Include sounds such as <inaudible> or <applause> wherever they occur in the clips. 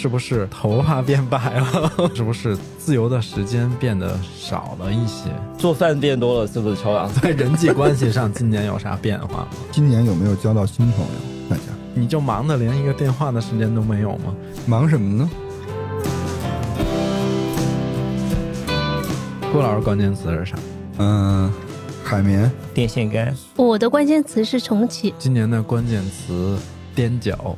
是不是头发变白了？<laughs> 是不是自由的时间变得少了一些？做饭变多了，是不是秋阳？在人际关系上，今年有啥变化吗？<laughs> 今年有没有交到新朋友？大家你就忙的连一个电话的时间都没有吗？忙什么呢？郭老师关键词是啥？嗯，海绵。电线杆。我的关键词是重启。今年的关键词踮脚。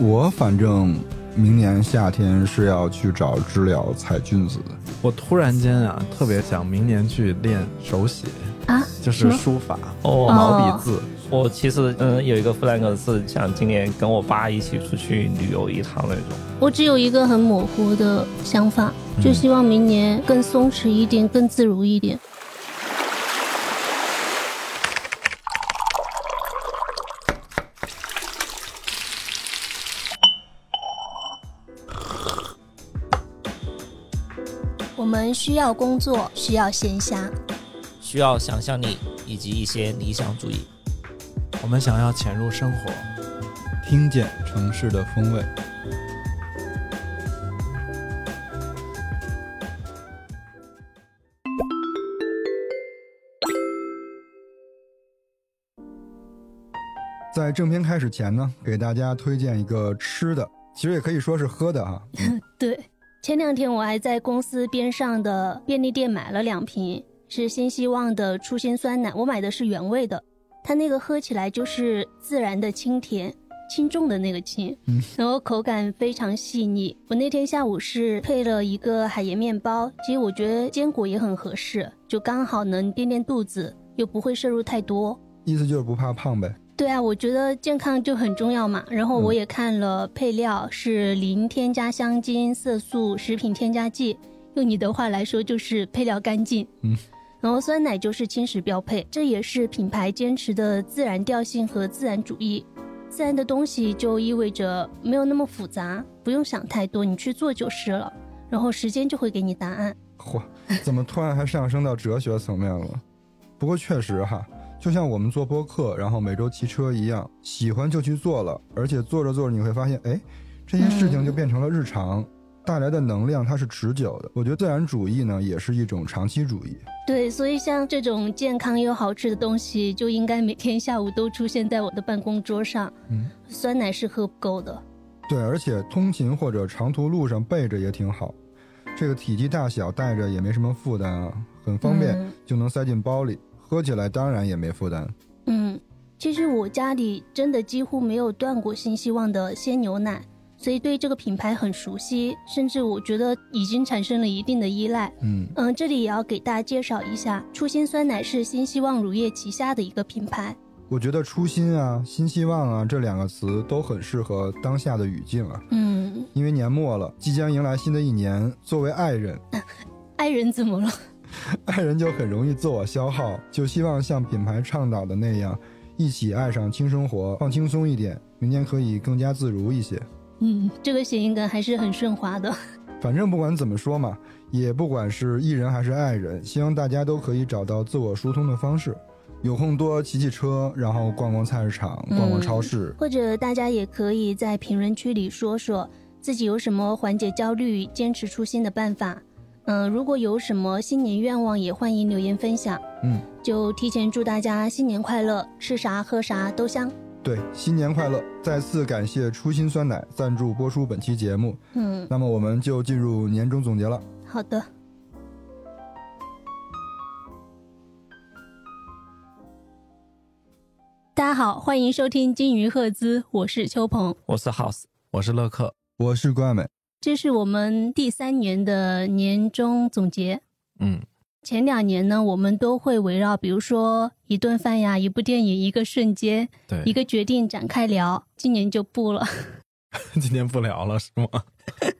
我反正明年夏天是要去找知了采菌子的。我突然间啊，特别想明年去练手写啊，就是书法哦，毛笔字。我其实嗯有一个 flag 是想今年跟我爸一起出去旅游一趟那种。我只有一个很模糊的想法，就希望明年更松弛一点，更自如一点。们需要工作，需要闲暇，需要想象力以及一些理想主义。我们想要潜入生活，听见城市的风味。在正片开始前呢，给大家推荐一个吃的，其实也可以说是喝的哈。<laughs> 对，前两天我还在公司边上的便利店买了两瓶，是新希望的初心酸奶，我买的是原味的。它那个喝起来就是自然的清甜，轻重的那个轻，嗯，然后口感非常细腻。我那天下午是配了一个海盐面包，其实我觉得坚果也很合适，就刚好能垫垫肚子，又不会摄入太多。意思就是不怕胖呗？对啊，我觉得健康就很重要嘛。然后我也看了配料，是零添加香精、色素、食品添加剂，用你的话来说就是配料干净。嗯。然后酸奶就是轻食标配，这也是品牌坚持的自然调性和自然主义。自然的东西就意味着没有那么复杂，不用想太多，你去做就是了。然后时间就会给你答案。嚯，怎么突然还上升到哲学层面了？不过确实哈，就像我们做播客，然后每周骑车一样，喜欢就去做了，而且做着做着你会发现，哎，这些事情就变成了日常。带来的能量它是持久的，我觉得自然主义呢也是一种长期主义。对，所以像这种健康又好吃的东西，就应该每天下午都出现在我的办公桌上。嗯，酸奶是喝不够的。对，而且通勤或者长途路上备着也挺好，这个体积大小带着也没什么负担啊，很方便就能塞进包里，喝起来当然也没负担。嗯，其实我家里真的几乎没有断过新希望的鲜牛奶。所以对这个品牌很熟悉，甚至我觉得已经产生了一定的依赖。嗯嗯，这里也要给大家介绍一下，初心酸奶是新希望乳业旗下的一个品牌。我觉得初心啊、新希望啊这两个词都很适合当下的语境啊。嗯，因为年末了，即将迎来新的一年，作为爱人，<laughs> 爱人怎么了？<laughs> 爱人就很容易自我消耗，就希望像品牌倡导的那样，一起爱上轻生活，放轻松一点，明天可以更加自如一些。嗯，这个谐音梗还是很顺滑的。<laughs> 反正不管怎么说嘛，也不管是艺人还是爱人，希望大家都可以找到自我疏通的方式。有空多骑骑车，然后逛逛菜市场，逛逛超市。或者大家也可以在评论区里说说自己有什么缓解焦虑、坚持初心的办法。嗯，如果有什么新年愿望，也欢迎留言分享。嗯，就提前祝大家新年快乐，吃啥喝啥都香。对，新年快乐！再次感谢初心酸奶赞助播出本期节目。嗯，那么我们就进入年终总结了。好的。大家好，欢迎收听金鱼赫兹，我是秋鹏，我是 House，我是乐克，我是关美。这是我们第三年的年终总结。嗯。前两年呢，我们都会围绕，比如说一顿饭呀、一部电影、一个瞬间、对一个决定展开聊。今年就不了，<laughs> 今年不聊了是吗？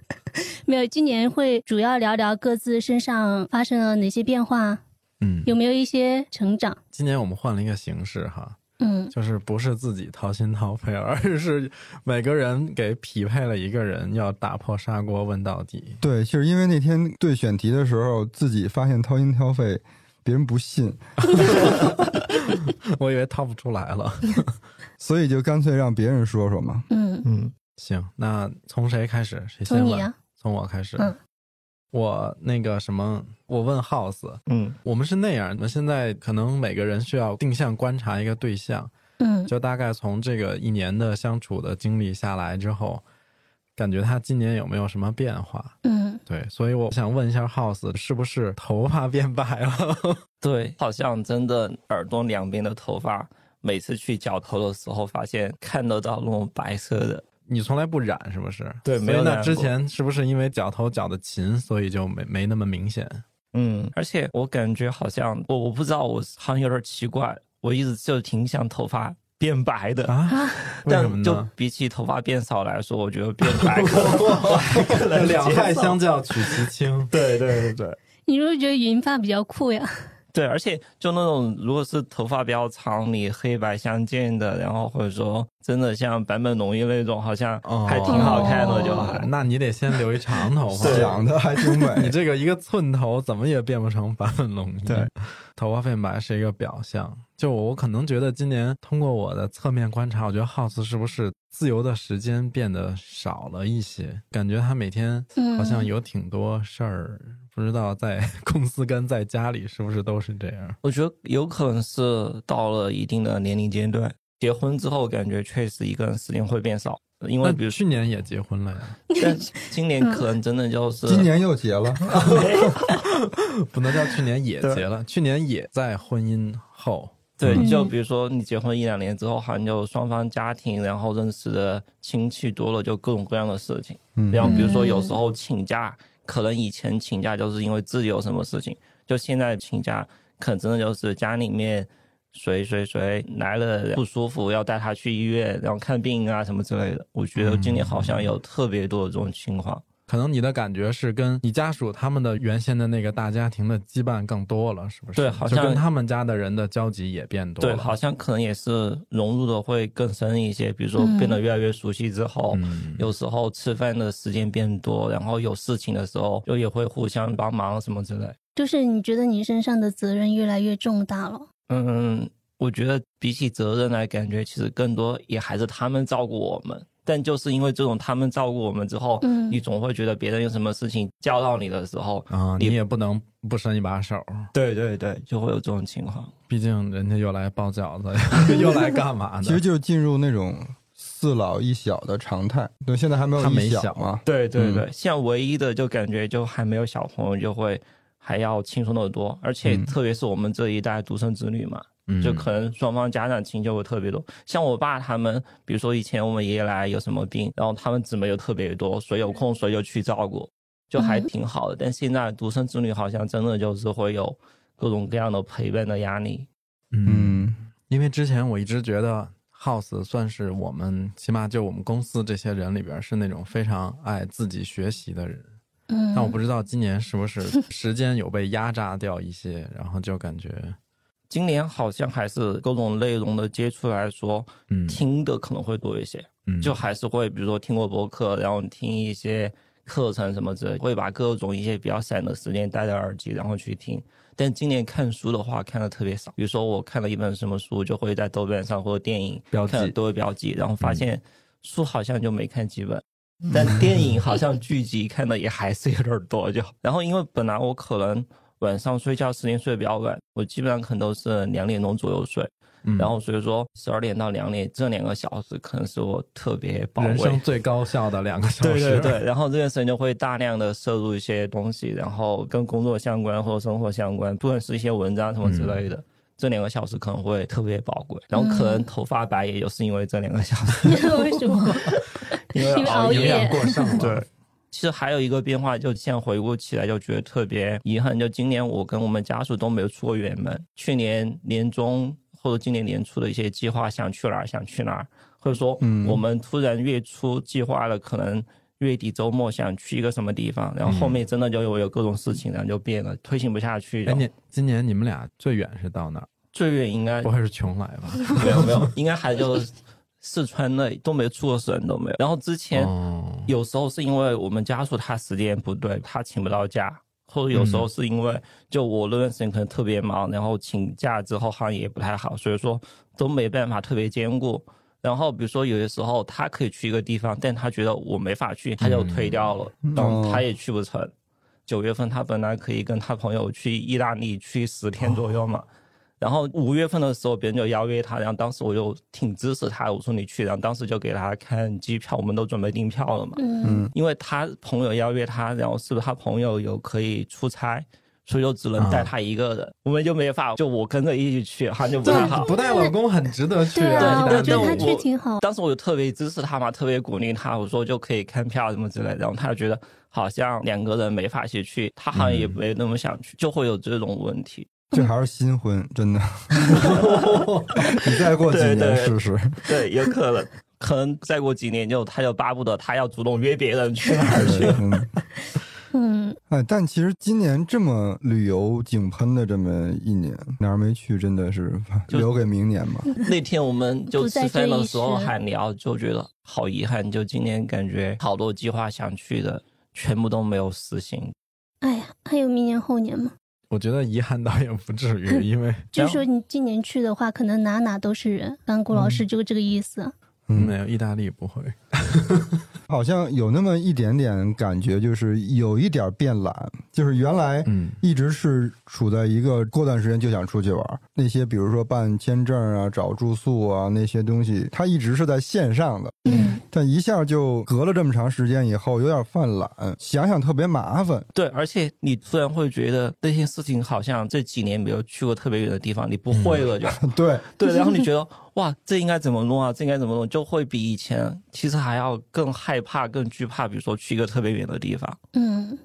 <laughs> 没有，今年会主要聊聊各自身上发生了哪些变化，嗯，有没有一些成长？今年我们换了一个形式哈。嗯，就是不是自己掏心掏肺，而是每个人给匹配了一个人，要打破砂锅问到底。对，就是因为那天对选题的时候，自己发现掏心掏肺，别人不信 <laughs> <laughs> 我以为掏不出来了，所以就干脆让别人说说嘛。嗯嗯，行，那从谁开始？谁先问？从你啊，从我开始。嗯我那个什么，我问 House，嗯我们是那样那，现在可能每个人需要定向观察一个对象，嗯就大概从这个一年的相处的经历下来之后，感觉他今年有没有什么变化？嗯对，所以我想问一下 House，是不是头发变白了？<laughs> 对，好像真的耳朵两边的头发，每次去绞头的时候，发现看得到那种白色的。你从来不染是不是？对没有那之前是不是因为绞头绞的勤，所以就没没那么明显？嗯，而且我感觉好像我我不知道，我好像有点奇怪，我一直就挺想头发变白的。啊？为什么但就呢？比起头发变少来说，我觉得变白 <laughs> 两害相较取其轻。对对对对你是不是觉得银发比较酷呀？对，而且就那种如果是头发比较长，你黑白相间的，然后或者说真的像坂本龙一那种，好像还挺好看的，就还。哦那你得先留一长头发。<laughs> 长得还挺美 <laughs> 你。这个一个寸头怎么也变不成坂本龙一。对，头发变白是一个表象。就我可能觉得今年通过我的侧面观察，我觉得 House 是不是自由的时间变得少了一些？感觉他每天嗯，好像有挺多事儿，不知道在 <laughs> 公司跟在家里是不是都是这样？我觉得有可能是到了一定的年龄阶段，结婚之后感觉确实一个人时间会变少，因为比如去年也结婚了呀，<laughs> 但今年可能真的就是今年又结了，<laughs> 不能叫去年也结了，去年也在婚姻后。对，嗯就比如说你结婚一两年之后，好像就双方家庭，然后认识的亲戚多了，就各种各样的事情。嗯然后比如说有时候请假，可能以前请假就是因为自己有什么事情，就现在请假可能真的就是家里面谁谁谁来了不舒服，要带他去医院，然后看病啊什么之类的。我觉得今年好像有特别多的这种情况。可能你的感觉是跟你家属他们的原先的那个大家庭的羁绊更多了，是不是？对好像跟他们家的人的交集也变多了。对，好像可能也是融入的会更深一些，比如说变得越来越熟悉之后，嗯，有时候吃饭的时间变多，然后有事情的时候就也会互相帮忙什么之类。就是你觉得你身上的责任越来越重大了。嗯，我觉得比起责任来，感觉其实更多也还是他们照顾我们。但就是因为这种他们照顾我们之后，嗯你总会觉得别人有什么事情叫到你的时候，啊，你你也不能不伸一把手，对对对，就会有这种情况。毕竟人家又来包饺子，<laughs> 又来干嘛呢？其实就是进入那种四老一小的常态。对，现在还没有他没一小嘛。对对对，现在唯一的就感觉就还没有小朋友就会还要轻松的多，而且嗯特别是我们这一代独生子女嘛，嗯就可能双方家长亲就会特别多。像我爸他们，比如说以前我们爷爷奶奶有什么病，然后他们姊妹又特别多，谁有空谁就去照顾，就还挺好的。但现在独生子女好像真的就是会有各种各样的陪伴的压力。嗯，因为之前我一直觉得 House 算是我们起码就我们公司这些人里边是那种非常爱自己学习的人，嗯，但我不知道今年是不是时间有被压榨掉一些，然后就感觉今年好像还是各种内容的接触来说，嗯听的可能会多一些。嗯就还是会，比如说听过播客，然后听一些课程什么之类，会把各种一些比较散的时间戴着耳机，然后去听。但今年看书的话，看的特别少。比如说我看了一本什么书，就会在豆瓣上或者电影标记看都会标记，然后发现书好像就没看几本。但电影好像剧集看的也还是有点多，就然后因为本来我可能晚上睡觉时间睡得比较晚，我基本上可能都是两点钟左右睡，嗯。然后所以说十二点到两点这两个小时可能是我特别宝贵。人生。最高效的两个小时，对对对，然后这段时间就会大量的摄入一些东西，然后跟工作相关或者生活相关，不管是一些文章什么之类的，嗯。这两个小时可能会特别宝贵。然后可能头发白也就是因为这两个小时，<laughs> 为什么？<laughs> 因为因为熬营夜。养过剩了。<laughs> 对，其实还有一个变化，就现在回顾起来就觉得特别遗憾。就今年我跟我们家属都没有出过远门，去年年中或者今年年初的一些计划，想去哪儿想去哪儿，或者说嗯我们突然月初计划了，可能月底周末想去一个什么地方，然后后面真的就有有各种事情，然后就变了，推行不下去。哎，你今年你们俩最远是到哪儿？最远应该不会是邛崃吧？<laughs> 没有没有，应该还就是四川内都没出过省都没有。然后之前哦，有时候是因为我们家属他时间不对，他请不到假，或者有时候是因为就我那段时间可能特别忙，然后请假之后好像也不太好，所以说都没办法特别兼顾。然后比如说有些时候他可以去一个地方，但他觉得我没法去，他就推掉了，然后他也去不成。九月份他本来可以跟他朋友去意大利去十天左右嘛，然后五月份的时候别人就邀约他，然后当时我就挺支持他，我说你去，然后当时就给他看机票，我们都准备订票了嘛，嗯，因为他朋友邀约他，然后是不是他朋友有可以出差，所以就只能带他一个人，我们就没法，就我跟着一起去，他就不太好。不带老公很值得去对啊，我觉得他去挺好。当时我就特别支持他嘛，特别鼓励他，我说就可以看票什么之类的，然后他就觉得好像两个人没法一起去，他好像也没那么想去，就会有这种问题。这还是新婚，真的。<laughs> 你再过几年试试。对，有可能，可能再过几年就他就巴不得他要主动约别人去哪儿去。嗯，<laughs> 嗯，哎，但其实今年这么旅游井喷的这么一年，哪儿没去，真的是留给明年吧。那天我们就吃饭的时候时还聊，就觉得好遗憾，就今年感觉好多计划想去的全部都没有实行。哎呀，还有明年后年嘛。我觉得遗憾倒也不至于，因为 <laughs> 就是说你今年去的话，可能哪哪都是人。刚刚郭老师就这个意思。嗯没有意大利不会。<laughs> 好像有那么一点点感觉，就是有一点变懒，就是原来嗯。一直是处在一个过段时间就想出去玩，那些比如说办签证啊、找住宿啊那些东西，它一直是在线上的，嗯，但一下就隔了这么长时间以后，有点犯懒，想想特别麻烦。对，而且你虽然会觉得那些事情好像这几年没有去过特别远的地方，你不会了就、<laughs> 对，对，然后你觉得哇，这应该怎么弄啊？这应该怎么弄？就会比以前其实还要更害怕、更惧怕，比如说去一个特别远的地方。嗯，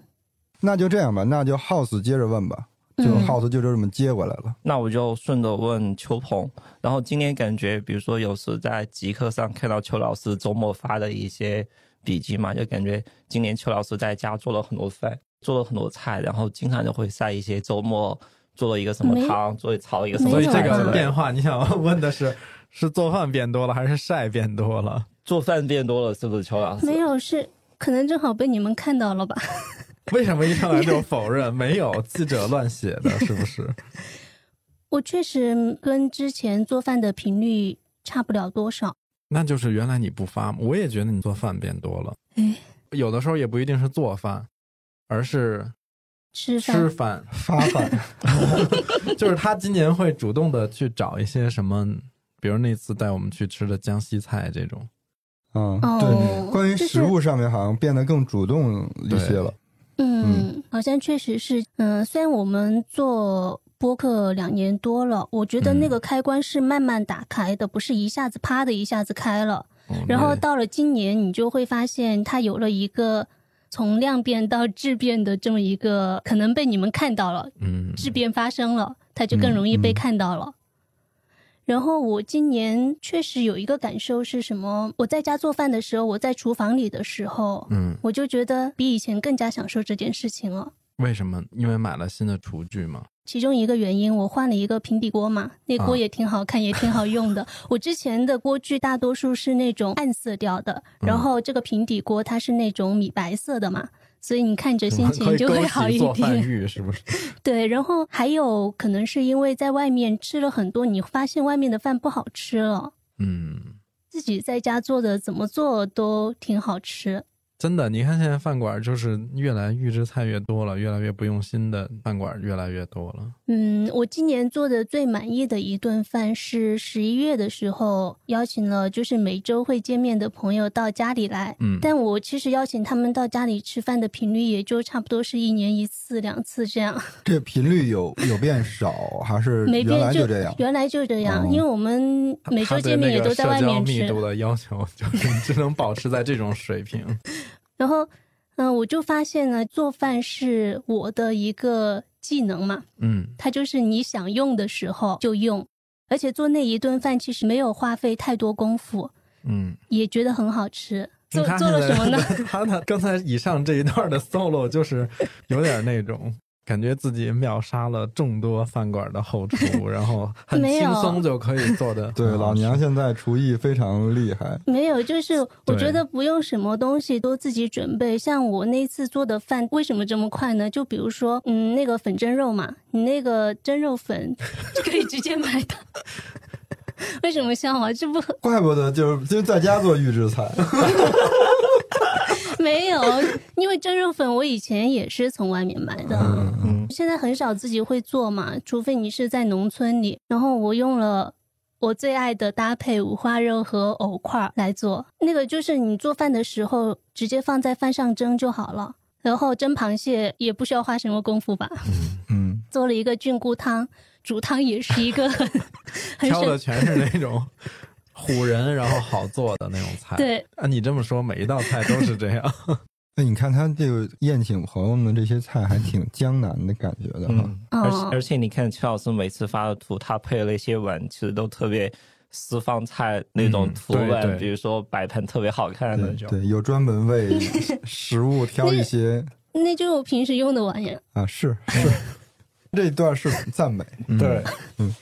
那就这样吧，那就 House 接着问吧，就嗯 House 就这么接过来了。那我就顺着问邱鹏，然后今天感觉，比如说有时在极客上看到邱老师周末发的一些笔记嘛，就感觉今年邱老师在家做了很多饭，做了很多菜，然后经常就会晒一些周末做了一个什么汤，做炒了一个什么所以这个变化，你想问的是是做饭变多了还是晒变多了？做饭变多了，是不是邱老师？没有是可能正好被你们看到了吧？<laughs> 为什么一上来就否认？没有记者乱写的，是不是？<laughs> 我确实跟之前做饭的频率差不了多少。那就是原来你不发，我也觉得你做饭变多了。哎，有的时候也不一定是做饭，而是吃饭吃饭。发饭，<laughs> 就是他今年会主动的去找一些什么，比如那次带我们去吃的江西菜这种。嗯，哦对，关于食物上面好像变得更主动一些了。嗯，好像确实是，嗯、虽然我们做播客两年多了，我觉得那个开关是慢慢打开的，不是一下子啪的一下子开了。哦然后到了今年，你就会发现它有了一个从量变到质变的这么一个，可能被你们看到了，嗯，质变发生了，它就更容易被看到了。然后我今年确实有一个感受是什么？我在家做饭的时候，我在厨房里的时候，嗯，我就觉得比以前更加享受这件事情了。为什么？因为买了新的厨具嘛。其中一个原因，我换了一个平底锅嘛，那锅啊也挺好看，也挺好用的。<laughs> 我之前的锅具大多数是那种暗色调的，嗯然后这个平底锅它是那种米白色的嘛，所以你看着心情就会好一点。是不是？<laughs> 对，然后还有可能是因为在外面吃了很多，你发现外面的饭不好吃了，嗯，自己在家做的怎么做都挺好吃。真的，你看现在饭馆就是越来预制菜越多了，越来越不用心的饭馆越来越多了。嗯，我今年做的最满意的一顿饭是十一月的时候邀请了就是每周会见面的朋友到家里来。嗯，但我其实邀请他们到家里吃饭的频率也就差不多是一年一次、两次这样，这频率有有变少，还是原没变就这样？原来就这样，哦因为我们每周见面也都在外面吃社交密度。的要求 <laughs> 就是只能保持在这种水平。<laughs> 然后，嗯、我就发现呢，做饭是我的一个技能嘛，嗯，它就是你想用的时候就用，而且做那一顿饭其实没有花费太多功夫，嗯，也觉得很好吃。做做了什么呢？<laughs> 他呢刚才以上这一段的 solo 就是有点那种感觉自己秒杀了众多饭馆的后厨，<laughs> 然后很轻松就可以做的。对，老娘现在厨艺非常厉害。没有，就是我觉得不用什么东西都自己准备。像我那次做的饭，为什么这么快呢？就比如说，嗯，那个粉蒸肉嘛，你那个蒸肉粉可以直接买的。<laughs> 为什么笑啊？这不怪不得就是就在家做预制菜。没有，<laughs> 因为蒸肉粉我以前也是从外面买的，嗯，现在很少自己会做嘛，除非你是在农村里。然后我用了我最爱的搭配五花肉和藕块来做，那个就是你做饭的时候直接放在饭上蒸就好了。然后蒸螃蟹也不需要花什么功夫吧？嗯，做了一个菌菇汤，煮汤也是一个 <laughs> 很很挑的省。全是那种 <laughs> <laughs> 唬人然后好做的那种菜。对，啊，你这么说，每一道菜都是这样。<laughs> 那你看他这个宴请朋友们这些菜还挺江南的感觉的哈。嗯，而且哦而且你看邱老师每次发的图，他配了一些碗，其实都特别私房菜那种嗯图案，对对比如说摆盘特别好看的那种。对对，有专门为食物挑一些那就是我平时用的玩意儿。啊，是是，这一段是赞美。对，嗯，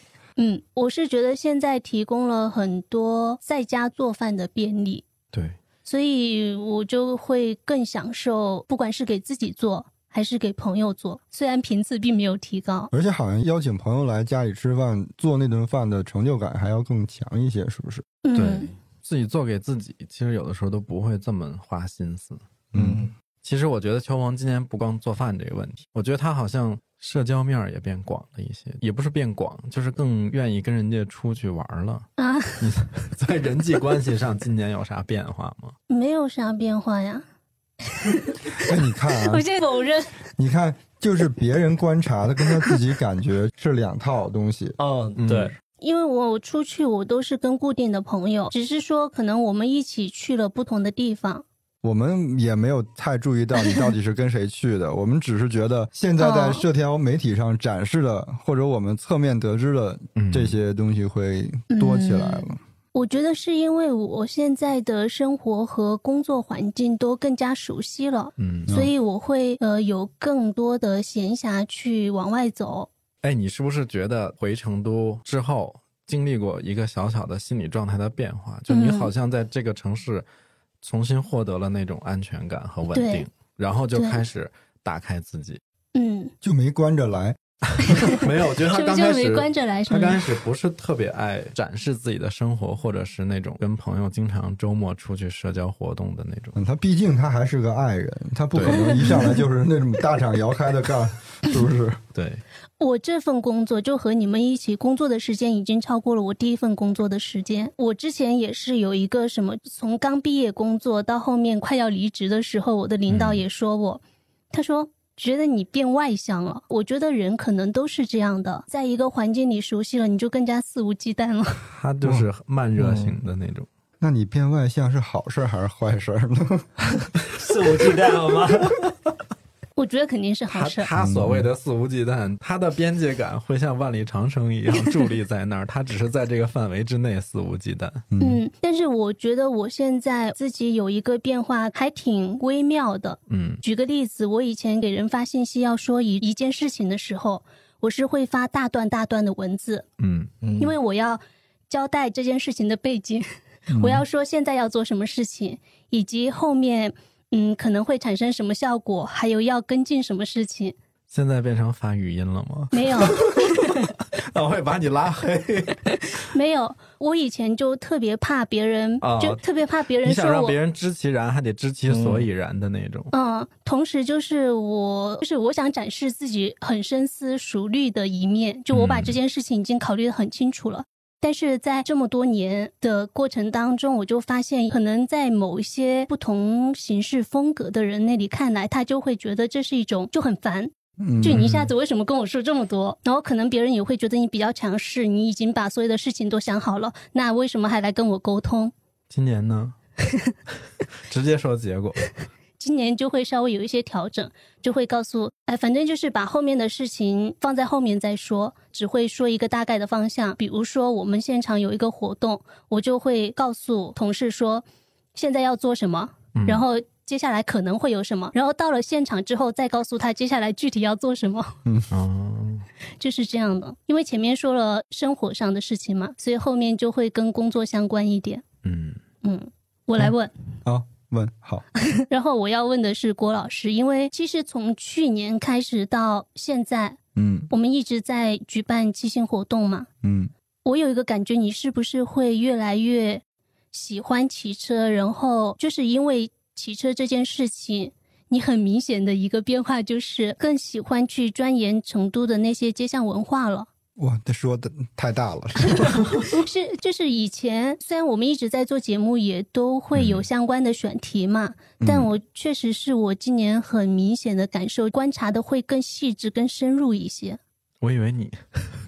我是觉得现在提供了很多在家做饭的便利，对，所以我就会更享受，不管是给自己做还是给朋友做，虽然频次并没有提高。而且好像邀请朋友来家里吃饭，做那顿饭的成就感还要更强一些，是不是？嗯，对自己做给自己，其实有的时候都不会这么花心思。嗯，其实我觉得邱鹏今年不光做饭这个问题，我觉得他好像社交面儿也变广了一些，也不是变广，就是更愿意跟人家出去玩儿了。啊，你在人际关系上，今年有啥变化吗？<laughs> 没有啥变化呀。<laughs> 那，你看啊我，现在否认。你看，就是别人观察的跟他自己感觉是两套东西。哦嗯，对，因为我出去我都是跟固定的朋友，只是说可能我们一起去了不同的地方。我们也没有太注意到你到底是跟谁去的，<laughs> 我们只是觉得现在在哦社交媒体上展示的，或者我们侧面得知的嗯这些东西会多起来了。我觉得是因为我现在的生活和工作环境都更加熟悉了，嗯，所以我会呃有更多的闲暇去往外走。哎，你是不是觉得回成都之后经历过一个小小的心理状态的变化？就你嗯好像在这个城市重新获得了那种安全感和稳定，然后就开始打开自己。嗯，就没关着来，<laughs> 没有，我觉得他就刚开始就没关着来？他刚开始不是特别爱展示自己的生活，或者是那种跟朋友经常周末出去社交活动的那种。嗯，他毕竟他还是个爱人，他不可能一上来就是那种大厂摇开的干，<laughs> 是不是？<laughs> 对，我这份工作就和你们一起工作的时间已经超过了我第一份工作的时间。我之前也是有一个什么，从刚毕业工作到后面快要离职的时候，我的领导也说我，他说觉得你变外向了。我觉得人可能都是这样的，在一个环境里熟悉了，你就更加肆无忌惮了。<laughs> 他就是慢热型的那种。那你变外向是好事还是坏事呢？<laughs> 肆无忌惮了吗？我觉得肯定是好他事。他所谓的肆无忌惮，他的边界感会像万里长城一样 <laughs> 伫立在那儿，他只是在这个范围之内肆无忌惮。嗯，但是我觉得我现在自己有一个变化，还挺微妙的。嗯举个例子，我以前给人发信息要说一一件事情的时候，我是会发大段大段的文字，嗯因为我要交代这件事情的背景，<laughs> 我要说现在要做什么事情，以及后面嗯可能会产生什么效果，还有要跟进什么事情。现在变成发语音了吗？没有，<laughs> 我会把你拉黑。<laughs> 没有，我以前就特别怕别人，哦就特别怕别人说我想让别人知其然，还得知其所以然的那种。嗯，同时就是我，就是我想展示自己很深思熟虑的一面，就我把嗯这件事情已经考虑的很清楚了。但是在这么多年的过程当中，我就发现，可能在某一些不同形式风格的人那里看来，他就会觉得这是一种就很烦，嗯，就你一下子为什么跟我说这么多？然后可能别人也会觉得你比较强势，你已经把所有的事情都想好了，那为什么还来跟我沟通？今年呢？<laughs> 直接说结果。今年就会稍微有一些调整，就会告诉，哎，反正就是把后面的事情放在后面再说，只会说一个大概的方向。比如说我们现场有一个活动，我就会告诉同事说，现在要做什么，嗯然后接下来可能会有什么，然后到了现场之后再告诉他接下来具体要做什么，<laughs> 哦，就是这样的。因为前面说了生活上的事情嘛，所以后面就会跟工作相关一点。嗯嗯，我来问。好问好，<laughs> 然后我要问的是郭老师，因为其实从去年开始到现在，嗯我们一直在举办即兴活动嘛。嗯我有一个感觉，你是不是会越来越喜欢骑车？然后就是因为骑车这件事情，你很明显的一个变化就是更喜欢去钻研成都的那些街巷文化了。哇，他说的太大了。<laughs> 是，就是以前虽然我们一直在做节目，也都会有相关的选题嘛，但我确实是我今年很明显的感受，观察的会更细致、更深入一些。<laughs> 我以为你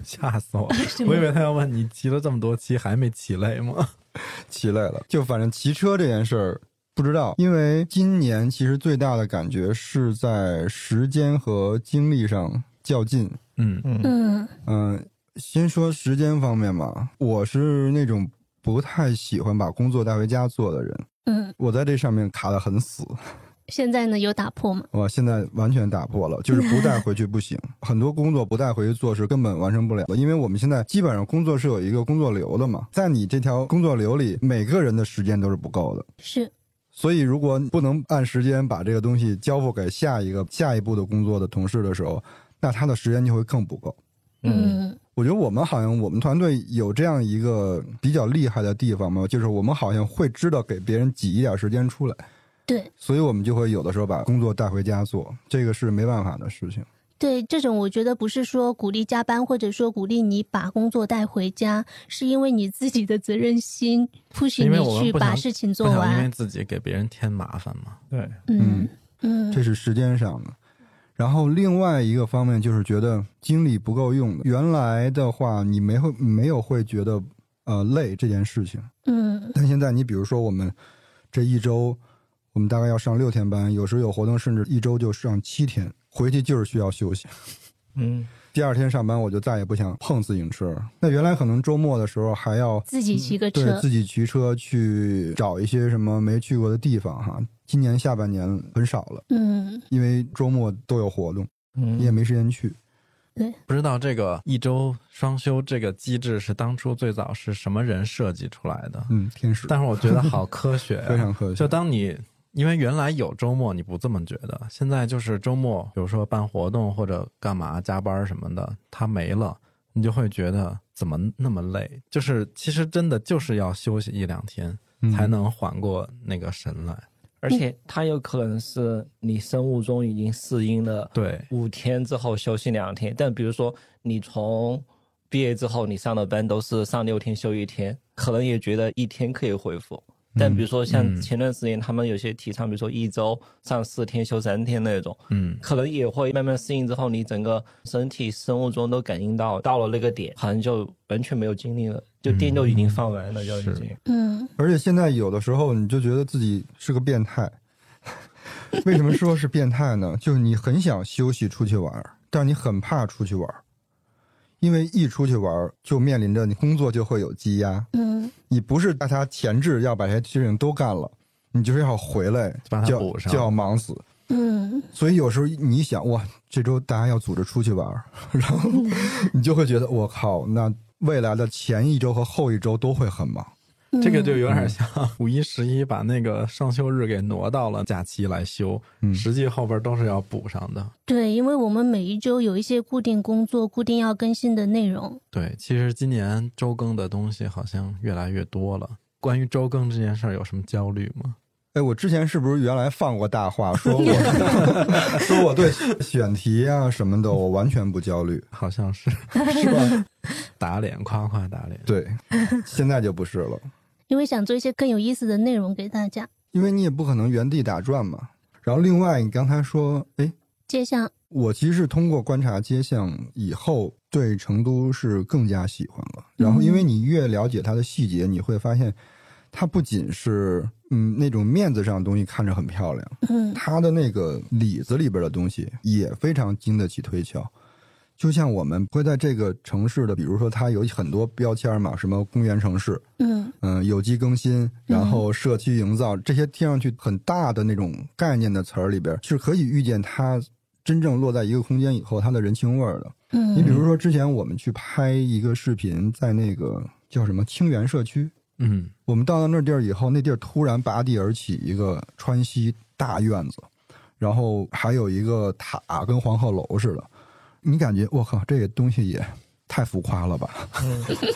吓死我了，我以为他要问你骑了这么多期还没骑累吗？<laughs> 骑累了，就反正骑车这件事儿不知道，因为今年其实最大的感觉是在时间和精力上较劲。嗯。嗯。嗯。嗯，先说时间方面吧，我是那种不太喜欢把工作带回家做的人，嗯，我在这上面卡的很死。现在呢有打破吗？我现在完全打破了，就是不带回去不行，<laughs> 很多工作不带回去做是根本完成不了。的，因为我们现在基本上工作是有一个工作流的嘛，在你这条工作流里，每个人的时间都是不够的，是，所以如果不能按时间把这个东西交付给下一个下一步的工作的同事的时候，那他的时间就会更不够。嗯我觉得我们好像我们团队有这样一个比较厉害的地方嘛，就是我们好像会知道给别人挤一点时间出来，对所以我们就会有的时候把工作带回家做，这个是没办法的事情。对，这种我觉得不是说鼓励加班，或者说鼓励你把工作带回家，是因为你自己的责任心为我你去把事情做不想因为完。自己给别人添麻烦嘛。对，嗯嗯这是时间上的。然后另外一个方面就是觉得精力不够用的。原来的话，你没会没有会觉得呃累这件事情，嗯但现在你比如说我们这一周，我们大概要上六天班，有时候有活动甚至一周就上七天，回去就是需要休息。嗯第二天上班我就再也不想碰自行车。那原来可能周末的时候还要自己骑个车对自，己骑车去找一些什么没去过的地方哈。今年下半年很少了，嗯因为周末都有活动，嗯，你也没时间去。对不知道这个一周双休这个机制是当初最早是什么人设计出来的？嗯，天使但是我觉得好科学、啊，<laughs> 非常科学。就当你因为原来有周末你不这么觉得，现在就是周末，比如说办活动或者干嘛加班什么的，它没了，你就会觉得怎么那么累？就是其实真的就是要休息一两天嗯才能缓过那个神来。而且它有可能是你生物钟已经适应了对，五天之后休息两天，但比如说你从毕业之后你上的班都是上六天休一天，可能也觉得一天可以恢复。但比如说像嗯前段时间他们有些提倡，比如说一周上四天休三天那种，嗯，可能也会慢慢适应之后，你整个身体生物钟都感应到到了那个点，好像就完全没有精力了，就电就已经放完了，就已经。嗯而且现在有的时候你就觉得自己是个变态。<laughs> 为什么说是变态呢？就是你很想休息出去玩儿，但你很怕出去玩儿，因为一出去玩儿就面临着你工作就会有积压。嗯你不是大家前置要把这些事情都干了，你就是要回来把它就要补上就要忙死。嗯所以有时候你想哇，这周大家要组织出去玩儿，<laughs> 然后你就会觉得我靠，那未来的前一周和后一周都会很忙。嗯，这个就有点像 <laughs> 五一、十一把那个双休日给挪到了假期来休，嗯实际后边都是要补上的。对，因为我们每一周有一些固定工作、固定要更新的内容。对，其实今年周更的东西好像越来越多了。关于周更这件事儿，有什么焦虑吗？哎，我之前是不是原来放过大话，说我 <laughs> 说我对选题啊什么的，我完全不焦虑，好像是 <laughs> 是吧？打脸，夸夸打脸。对，现在就不是了，因为想做一些更有意思的内容给大家。因为你也不可能原地打转嘛。然后另外，你刚才说，哎，街巷，我其实是通过观察街巷以后，对成都是更加喜欢了。然后，因为你越了解它的细节，你会发现，它不仅是嗯那种面子上的东西看着很漂亮，嗯它的那个里子里边的东西也非常经得起推敲。就像我们会在这个城市的，比如说它有很多标签嘛，什么公园城市，嗯嗯、有机更新，然后社区营造，这些听上去很大的那种概念的词儿里边，是可以预见它真正落在一个空间以后，它的人情味儿的。嗯，你比如说，之前我们去拍一个视频，在那个叫什么清源社区，嗯，我们到了那地儿以后，那地儿突然拔地而起一个川西大院子，然后还有一个塔，跟黄鹤楼似的。你感觉我靠，这个东西也太浮夸了吧？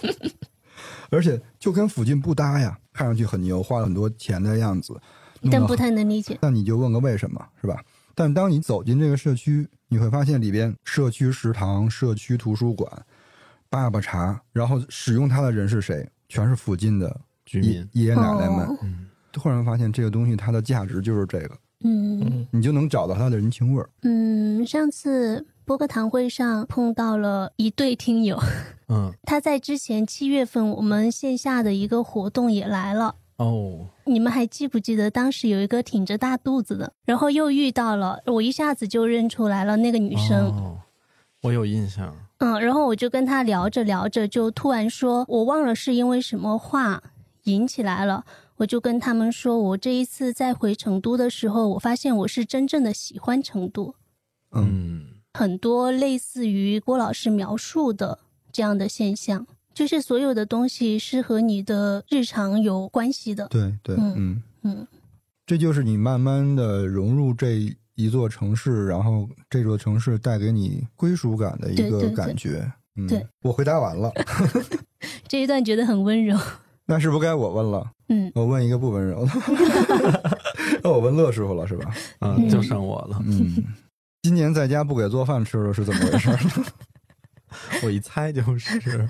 <laughs> 而且就跟附近不搭呀，看上去很牛，花了很多钱的样子，但不太能理解。那你就问个为什么，是吧？但当你走进这个社区，你会发现里边社区食堂、社区图书馆、爸爸茶，然后使用它的人是谁？全是附近的爷居民，爷爷奶奶们。哦嗯，突然发现这个东西它的价值就是这个，嗯嗯你就能找到它的人情味儿。嗯，上次播客堂会上碰到了一对听友，嗯，<laughs> 他在之前七月份我们线下的一个活动也来了。哦，你们还记不记得当时有一个挺着大肚子的，然后又遇到了，我一下子就认出来了那个女生。哦，我有印象，嗯，然后我就跟他聊着聊着，就突然说，我忘了是因为什么话引起来了。我就跟他们说，我这一次在回成都的时候，我发现我是真正的喜欢成都，嗯，嗯，很多类似于郭老师描述的这样的现象，就是所有的东西是和你的日常有关系的。对对，嗯嗯嗯这就是你慢慢的融入这一座城市，然后这座城市带给你归属感的一个对对对感觉。嗯，对，我回答完了，<laughs> 这一段觉得很温柔。<laughs> 那是不是该我问了？嗯，我问一个不温柔的，<laughs> 那我问乐师傅了是吧？嗯，嗯就剩我了。嗯，今年在家不给做饭吃了是怎么回事？<laughs> 我一猜就是，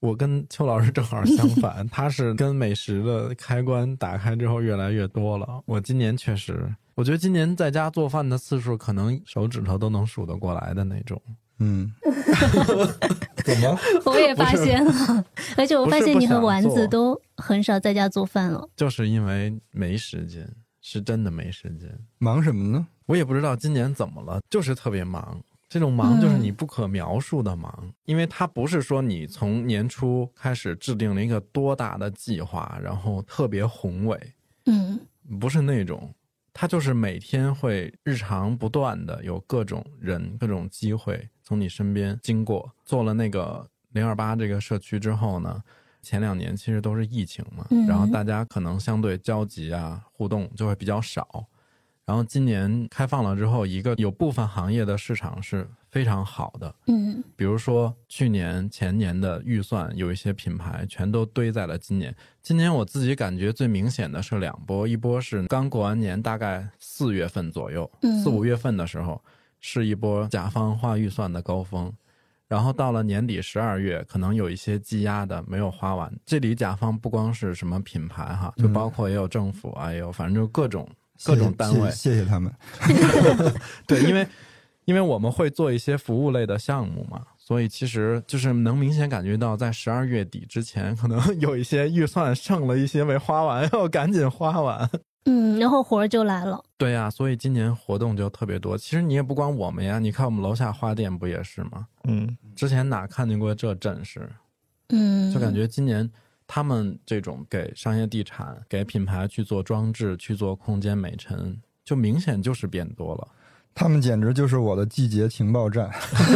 我跟邱老师正好相反，他是跟美食的开关打开之后越来越多了。我今年确实，我觉得今年在家做饭的次数可能手指头都能数得过来的那种。<laughs> 嗯，怎么？<laughs> 我也发现了，而且我发现你和丸子都很少在家做饭了。就是因为没时间，是真的没时间。忙什么呢？我也不知道今年怎么了，就是特别忙。这种忙就是你不可描述的忙，因为它不是说你从年初开始制定了一个多大的计划，然后特别宏伟，嗯不是那种，它就是每天会日常不断的有各种人、各种机会从你身边经过。做了那个零二八这个社区之后呢，前两年其实都是疫情嘛，嗯然后大家可能相对交集啊、互动就会比较少。然后今年开放了之后，一个有部分行业的市场是非常好的，嗯比如说去年、前年的预算，有一些品牌全都堆在了今年。今年我自己感觉最明显的是两波，一波是刚过完年，大概四月份左右，嗯四五月份的时候，是一波甲方花预算的高峰。然后到了年底十二月，可能有一些积压的没有花完。这里甲方不光是什么品牌哈，就包括也有政府啊，也有反正就各种各种单位。谢谢谢谢他们。<laughs> <laughs> 对，因为因为我们会做一些服务类的项目嘛，所以其实就是能明显感觉到，在十二月底之前，可能有一些预算剩了一些没花完，<laughs> 要赶紧花完。嗯，然后活儿就来了。对呀、所以今年活动就特别多。其实你也不光我们呀，你看我们楼下花店不也是吗？嗯，之前哪看见过这阵势？嗯，就感觉今年他们这种给商业地产、给品牌去做装置、去做空间美陈，就明显就是变多了。他们简直就是我的季节情报站。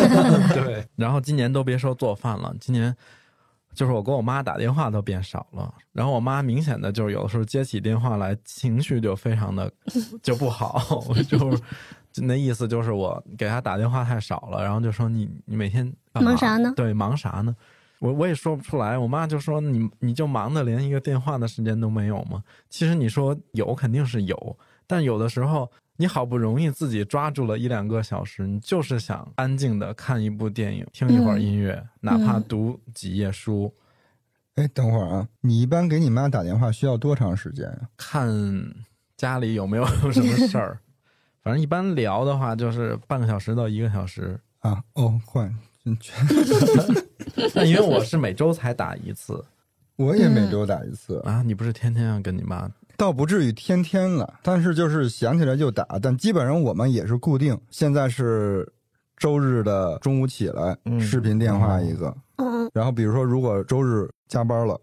<laughs> 对，然后今年都别说做饭了，今年就是我跟我妈打电话都变少了。然后我妈明显的就是有的时候接起电话来，情绪就非常的 <laughs> 就不好，就是那意思就是我给她打电话太少了，然后就说你你每天忙啥呢对，忙啥呢？我我也说不出来，我妈就说你你就忙的连一个电话的时间都没有吗？其实你说有肯定是有，但有的时候你好不容易自己抓住了一两个小时，你就是想安静的看一部电影，听一会儿音乐，哪怕读几页书，哎，等会儿啊，你一般给你妈打电话需要多长时间啊？看家里有没有什么事儿。<laughs> 反正一般聊的话，就是半个小时到一个小时。啊，哦，换，<laughs> 因为我是每周才打一次。我也每周打一次，啊，你不是天天要跟你妈？倒不至于天天了，但是就是想起来就打，但基本上我们也是固定，现在是周日的中午起来，嗯。视频电话一个，嗯然后比如说如果周日加班了，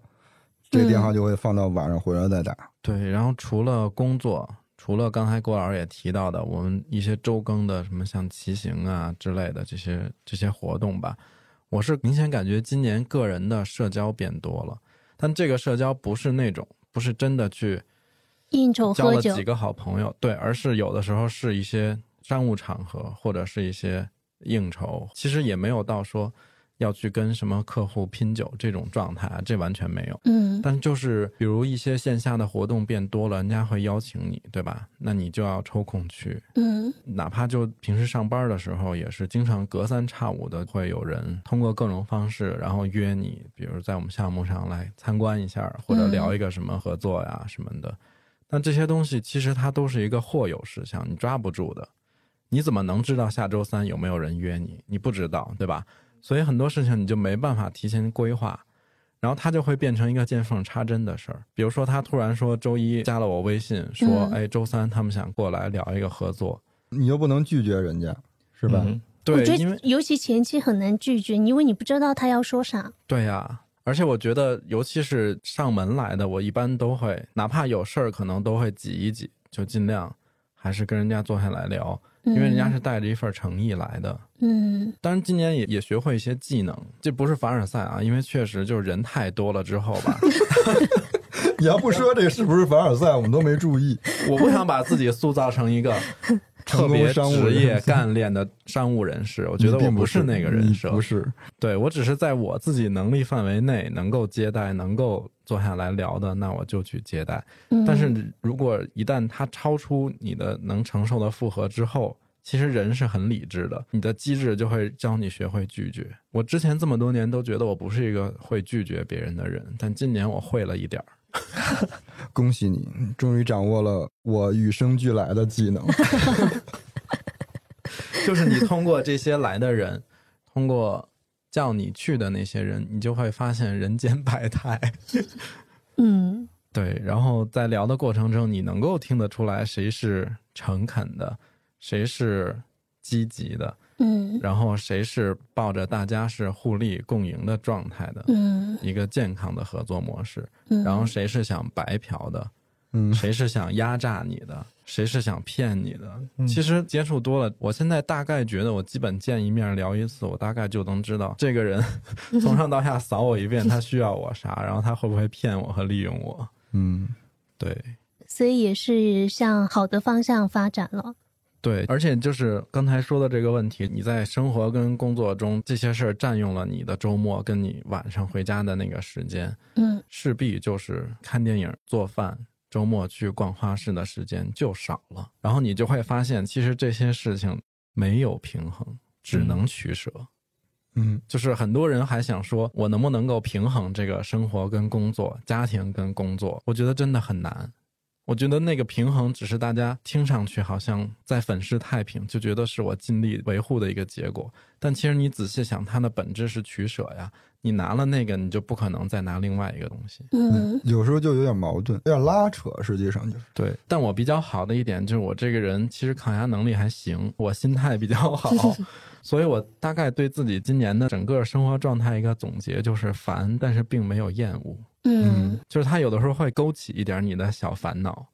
这电话就会放到晚上回来再打。对，然后除了工作，除了刚才郭老师也提到的，我们一些周更的什么像骑行啊之类的这些这些活动吧，我是明显感觉今年个人的社交变多了，但这个社交不是那种不是真的去应酬交了几，个好朋友，对，而是有的时候是一些商务场合或者是一些应酬，其实也没有到说要去跟什么客户拼酒这种状态啊，这完全没有。嗯但就是比如一些线下的活动变多了，人家会邀请你，对吧？那你就要抽空去，嗯哪怕就平时上班的时候，也是经常隔三差五的会有人通过各种方式，然后约你，比如在我们项目上来参观一下，或者聊一个什么合作呀什么的。但这些东西其实它都是一个或有事项，你抓不住的。你怎么能知道下周三有没有人约你？你不知道，对吧？所以很多事情你就没办法提前规划，然后它就会变成一个见缝插针的事儿。比如说，他突然说周一加了我微信，说：“嗯哎，周三他们想过来聊一个合作。”你又不能拒绝人家，是吧？嗯对，我觉因为得尤其前期很难拒绝，因为你不知道他要说啥。对呀、而且我觉得，尤其是上门来的，我一般都会，哪怕有事儿，可能都会挤一挤，就尽量还是跟人家坐下来聊，因为人家是带着一份诚意来的。嗯当然，今年也也学会一些技能，这不是凡尔赛啊，因为确实就是人太多了之后吧，<laughs> 你要不说这是不是凡尔赛，我们都没注意。我不想把自己塑造成一个 <laughs> 特别商务职业干练的商务人士，我觉得我不是那个人设，不是。对我只是在我自己能力范围内能够接待、能够坐下来聊的，那我就去接待。嗯，但是如果一旦它超出你的能承受的负荷之后，其实人是很理智的，你的机制就会教你学会拒绝。我之前这么多年都觉得我不是一个会拒绝别人的人，但今年我会了一点儿。<laughs> 恭喜你，终于掌握了我与生俱来的技能。<laughs> 就是你通过这些来的人，通过叫你去的那些人，你就会发现人间百态。<laughs> 嗯。对，然后在聊的过程中，你能够听得出来谁是诚恳的，谁是积极的，嗯。然后谁是抱着大家是互利共赢的状态的嗯。一个健康的合作模式，嗯，然后谁是想白嫖的，嗯，谁是想压榨你的，谁是想骗你的。嗯其实接触多了，我现在大概觉得，我基本见一面聊一次，我大概就能知道这个人 <laughs> 从上到下扫我一遍，他需要我啥，然后他会不会骗我和利用我。嗯，对所以也是向好的方向发展了。对，而且就是刚才说的这个问题，你在生活跟工作中这些事儿占用了你的周末跟你晚上回家的那个时间，嗯势必就是看电影、做饭、周末去逛花市的时间就少了。然后你就会发现，其实这些事情没有平衡，只能取舍。嗯，就是很多人还想说，我能不能够平衡这个生活跟工作、家庭跟工作？我觉得真的很难。我觉得那个平衡只是大家听上去好像在粉饰太平，就觉得是我尽力维护的一个结果。但其实你仔细想，它的本质是取舍呀。你拿了那个，你就不可能再拿另外一个东西。嗯有时候就有点矛盾，有点拉扯，实际上就是。对，但我比较好的一点就是我这个人其实抗压能力还行，我心态比较好，<laughs> 所以我大概对自己今年的整个生活状态一个总结就是烦，但是并没有厌恶，嗯就是他有的时候会勾起一点你的小烦恼，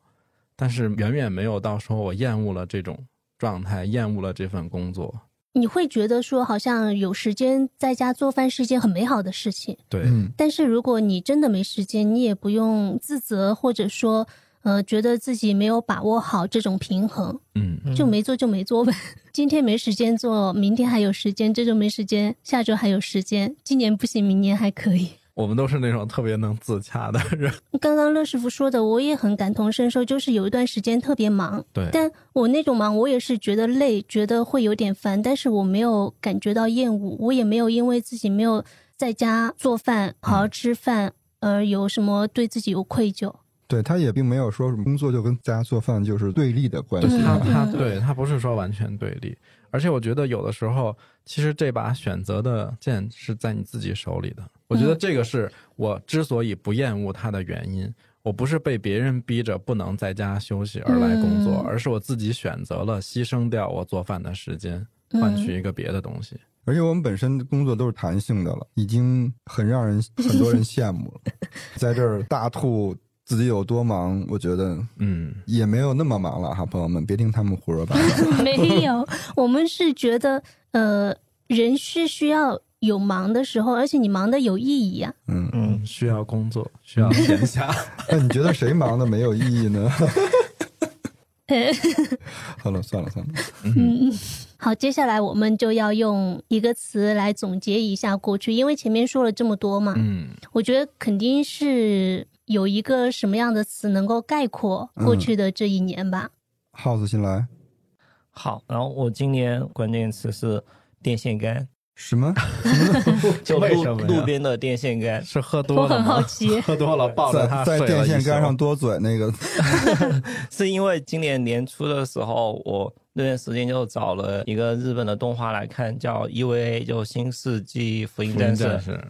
但是远远没有到说我厌恶了这种状态，厌恶了这份工作。你会觉得说好像有时间在家做饭是一件很美好的事情，对，嗯，但是如果你真的没时间，你也不用自责，或者说呃觉得自己没有把握好这种平衡，嗯，就没做就没做呗。<laughs> 今天没时间做，明天还有时间；这周没时间，下周还有时间。今年不行，明年还可以。我们都是那种特别能自洽的人。刚刚乐师傅说的，我也很感同身受，就是有一段时间特别忙，对，但我那种忙，我也是觉得累，觉得会有点烦，但是我没有感觉到厌恶，我也没有因为自己没有在家做饭、好好吃饭而有什么对自己有愧疚。对他也并没有说什么工作就跟在家做饭就是对立的关系他啊。他嗯对他不是说完全对立，而且我觉得有的时候，其实这把选择的剑是在你自己手里的。我觉得这个是我之所以不厌恶它的原因。我不是被别人逼着不能在家休息而来工作，嗯而是我自己选择了牺牲掉我做饭的时间，换取一个别的东西。而且我们本身工作都是弹性的了，已经很让人很多人羡慕了。<laughs> 在这儿大吐自己有多忙，我觉得嗯，也没有那么忙了哈，朋友们，别听他们胡说八道。<laughs> 没有，我们是觉得，呃，人是需要有忙的时候，而且你忙的有意义啊。嗯，嗯，需要工作，需要闲暇。<laughs> 那你觉得谁忙的没有意义呢？<laughs> 好了，算了算了，嗯，好，接下来我们就要用一个词来总结一下过去，因为前面说了这么多嘛，嗯，我觉得肯定是有一个什么样的词能够概括过去的这一年吧。耗子先来，好，然后我今年关键词是电线杆，什么？<laughs> 就路路边的电线杆。是喝多了我很好奇。<laughs> 喝多了抱着它在在电线杆上多嘴那个，<laughs> 是因为今年年初的时候，我那段时间就找了一个日本的动画来看，叫 EVA，就《新世纪福音战士》。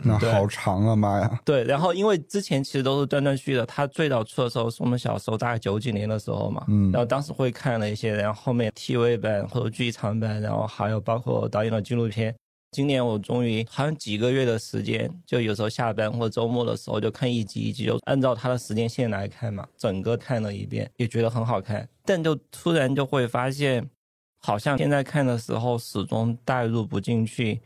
那好长啊，妈呀！对，然后因为之前其实都是断断续续的，它最早出的时候是我们小时候大概九几年的时候嘛，嗯然后当时会看了一些，然后后面 TV 版或者剧场版，然后还有包括导演的纪录片。今年我终于好像几个月的时间，就有时候下班或者周末的时候就看一集一集，就按照它的时间线来看嘛，整个看了一遍，也觉得很好看，但就突然就会发现，好像现在看的时候始终带入不进去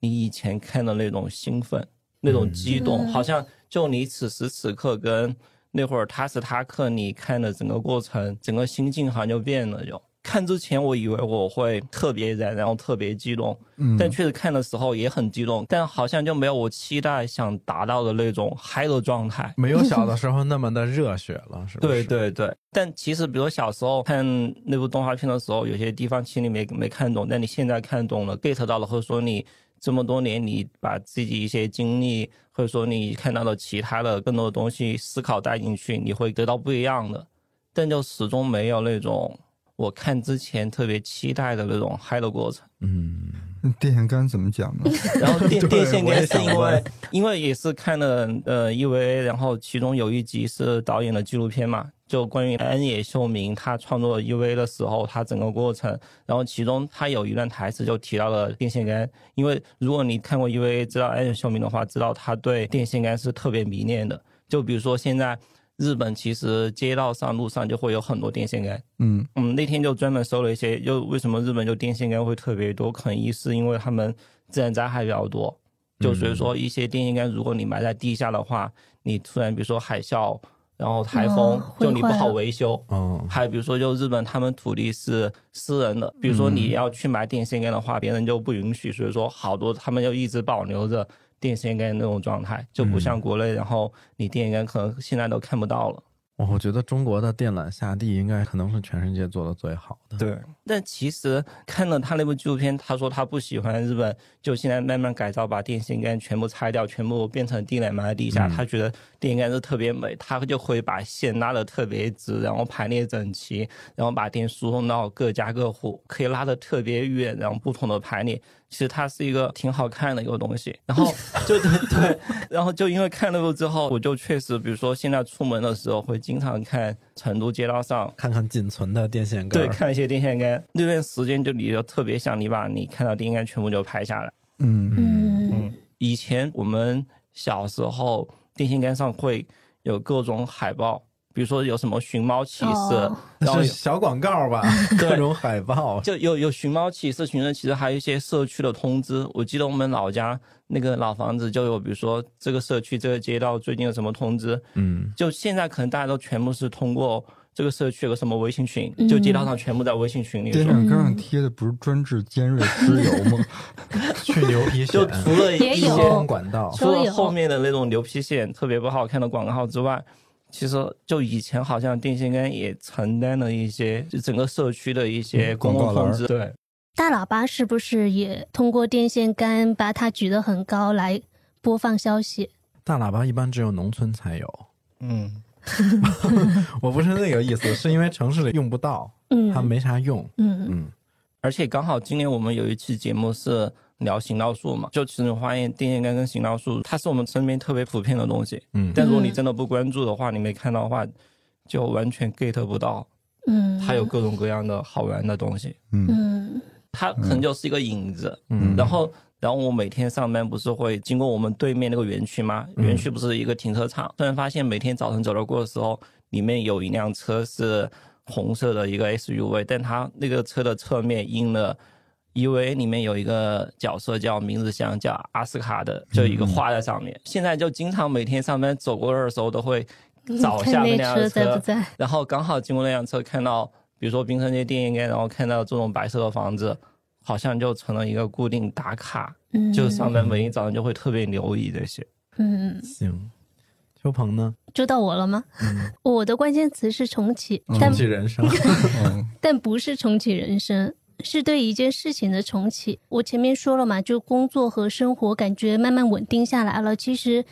你以前看的那种兴奋、那种激动，嗯好像就你此时此刻跟那会儿他时他刻你看的整个过程，整个心境好像就变了就。看之前我以为我会特别燃，然后特别激动，嗯，但确实看的时候也很激动，但好像就没有我期待想达到的那种嗨的状态。没有小的时候那么的热血了，是不是？<laughs> 对对对，但其实比如小时候看那部动画片的时候，有些地方其实你没没看懂，但你现在看懂了，get 到了，或者说你这么多年你把自己一些经历，或者说你看到的其他的更多的东西思考带进去，你会得到不一样的，但就始终没有那种我看之前特别期待的那种嗨的过程。嗯，那电线杆怎么讲呢？<laughs> 然后电 <laughs> 电线杆是因为因为也是看了呃 EVA，然后其中有一集是导演的纪录片嘛，就关于安野秀明他创作 EVA 的时候，他整个过程，然后其中他有一段台词就提到了电线杆，因为如果你看过 EVA 知道安野秀明的话，知道他对电线杆是特别迷恋的，就比如说现在日本其实街道上路上就会有很多电线杆。嗯嗯，那天就专门搜了一些，就为什么日本就电线杆会特别多？可能一是因为他们自然灾害比较多，就所以说一些电线杆，如果你埋在地下的话，你突然比如说海啸，然后台风，哦就你不好维修。嗯，还有比如说，就日本他们土地是私人的，比如说你要去埋电线杆的话，别人就不允许，所以说好多他们就一直保留着电线杆那种状态，就不像国内，然后你电线杆可能现在都看不到了。我觉得中国的电缆下地应该可能是全世界做的最好的。对，但其实看了他那部纪录片，他说他不喜欢日本，就现在慢慢改造，把电线杆全部拆掉，全部变成地缆埋在地下。嗯他觉得电线杆是特别美，他就会把线拉的特别直，然后排列整齐，然后把电输送到各家各户，可以拉的特别远，然后不同的排列。其实它是一个挺好看的一个东西，然后 <laughs> 就对 <laughs> 对，然后就因为看那部之后，我就确实，比如说现在出门的时候会经常看成都街道上看看仅存的电线杆。对，，看一些电线杆，那段时间就你就特别想你把你看到电线杆全部就拍下来。嗯嗯嗯，以前我们小时候电线杆上会有各种海报，比如说有什么寻猫启事，哦然后是小广告吧？各种海报。就有有寻猫启事、寻人启事，还有一些社区的通知。我记得我们老家那个老房子就有，比如说这个社区、这个街道最近有什么通知。嗯，就现在可能大家都全部是通过这个社区有个什么微信群，嗯就街道上全部在微信群里说。电线杆上贴的不是专治尖锐湿疣 <laughs> 吗？去牛皮癣就，除了一些通管道。除了后面的那种牛皮癣特别不好看的广告之外，其实就以前好像电线杆也承担了一些，就整个社区的一些嗯公共广告栏通知。对，大喇叭是不是也通过电线杆把它举得很高来播放消息？大喇叭一般只有农村才有，嗯，<laughs> 我不是那个意思，是因为城市里用不到，嗯，它没啥用。嗯嗯，而且刚好今年我们有一期节目是聊行道树嘛，就其实我发现电线杆跟行道树，它是我们身边特别普遍的东西。嗯但如果你真的不关注的话，你没看到的话，就完全 get 不到嗯，它有各种各样的好玩的东西。嗯嗯它可能就是一个影子，嗯然后，然后我每天上班不是会经过我们对面那个园区吗？嗯园区不是一个停车场，突然发现每天早晨走路过的时候，里面有一辆车是红色的一个 SUV，但它那个车的侧面印了。因为里面有一个角色叫名字像，叫阿斯卡的，就一个画在上面。现在就经常每天上班走过那儿的时候，都会找下那车面那辆车在不在？然后刚好经过那辆车，看到比如说冰城街电线杆，然后看到这种白色的房子，好像就成了一个固定打卡，嗯，就上班每一早上就会特别留意这些。嗯，行，秋鹏呢？就到我了吗？嗯，<laughs> 我的关键词是重启，重启人生。<laughs> 嗯但不是重启人生，是对一件事情的重启。我前面说了嘛，就工作和生活感觉慢慢稳定下来了，其实，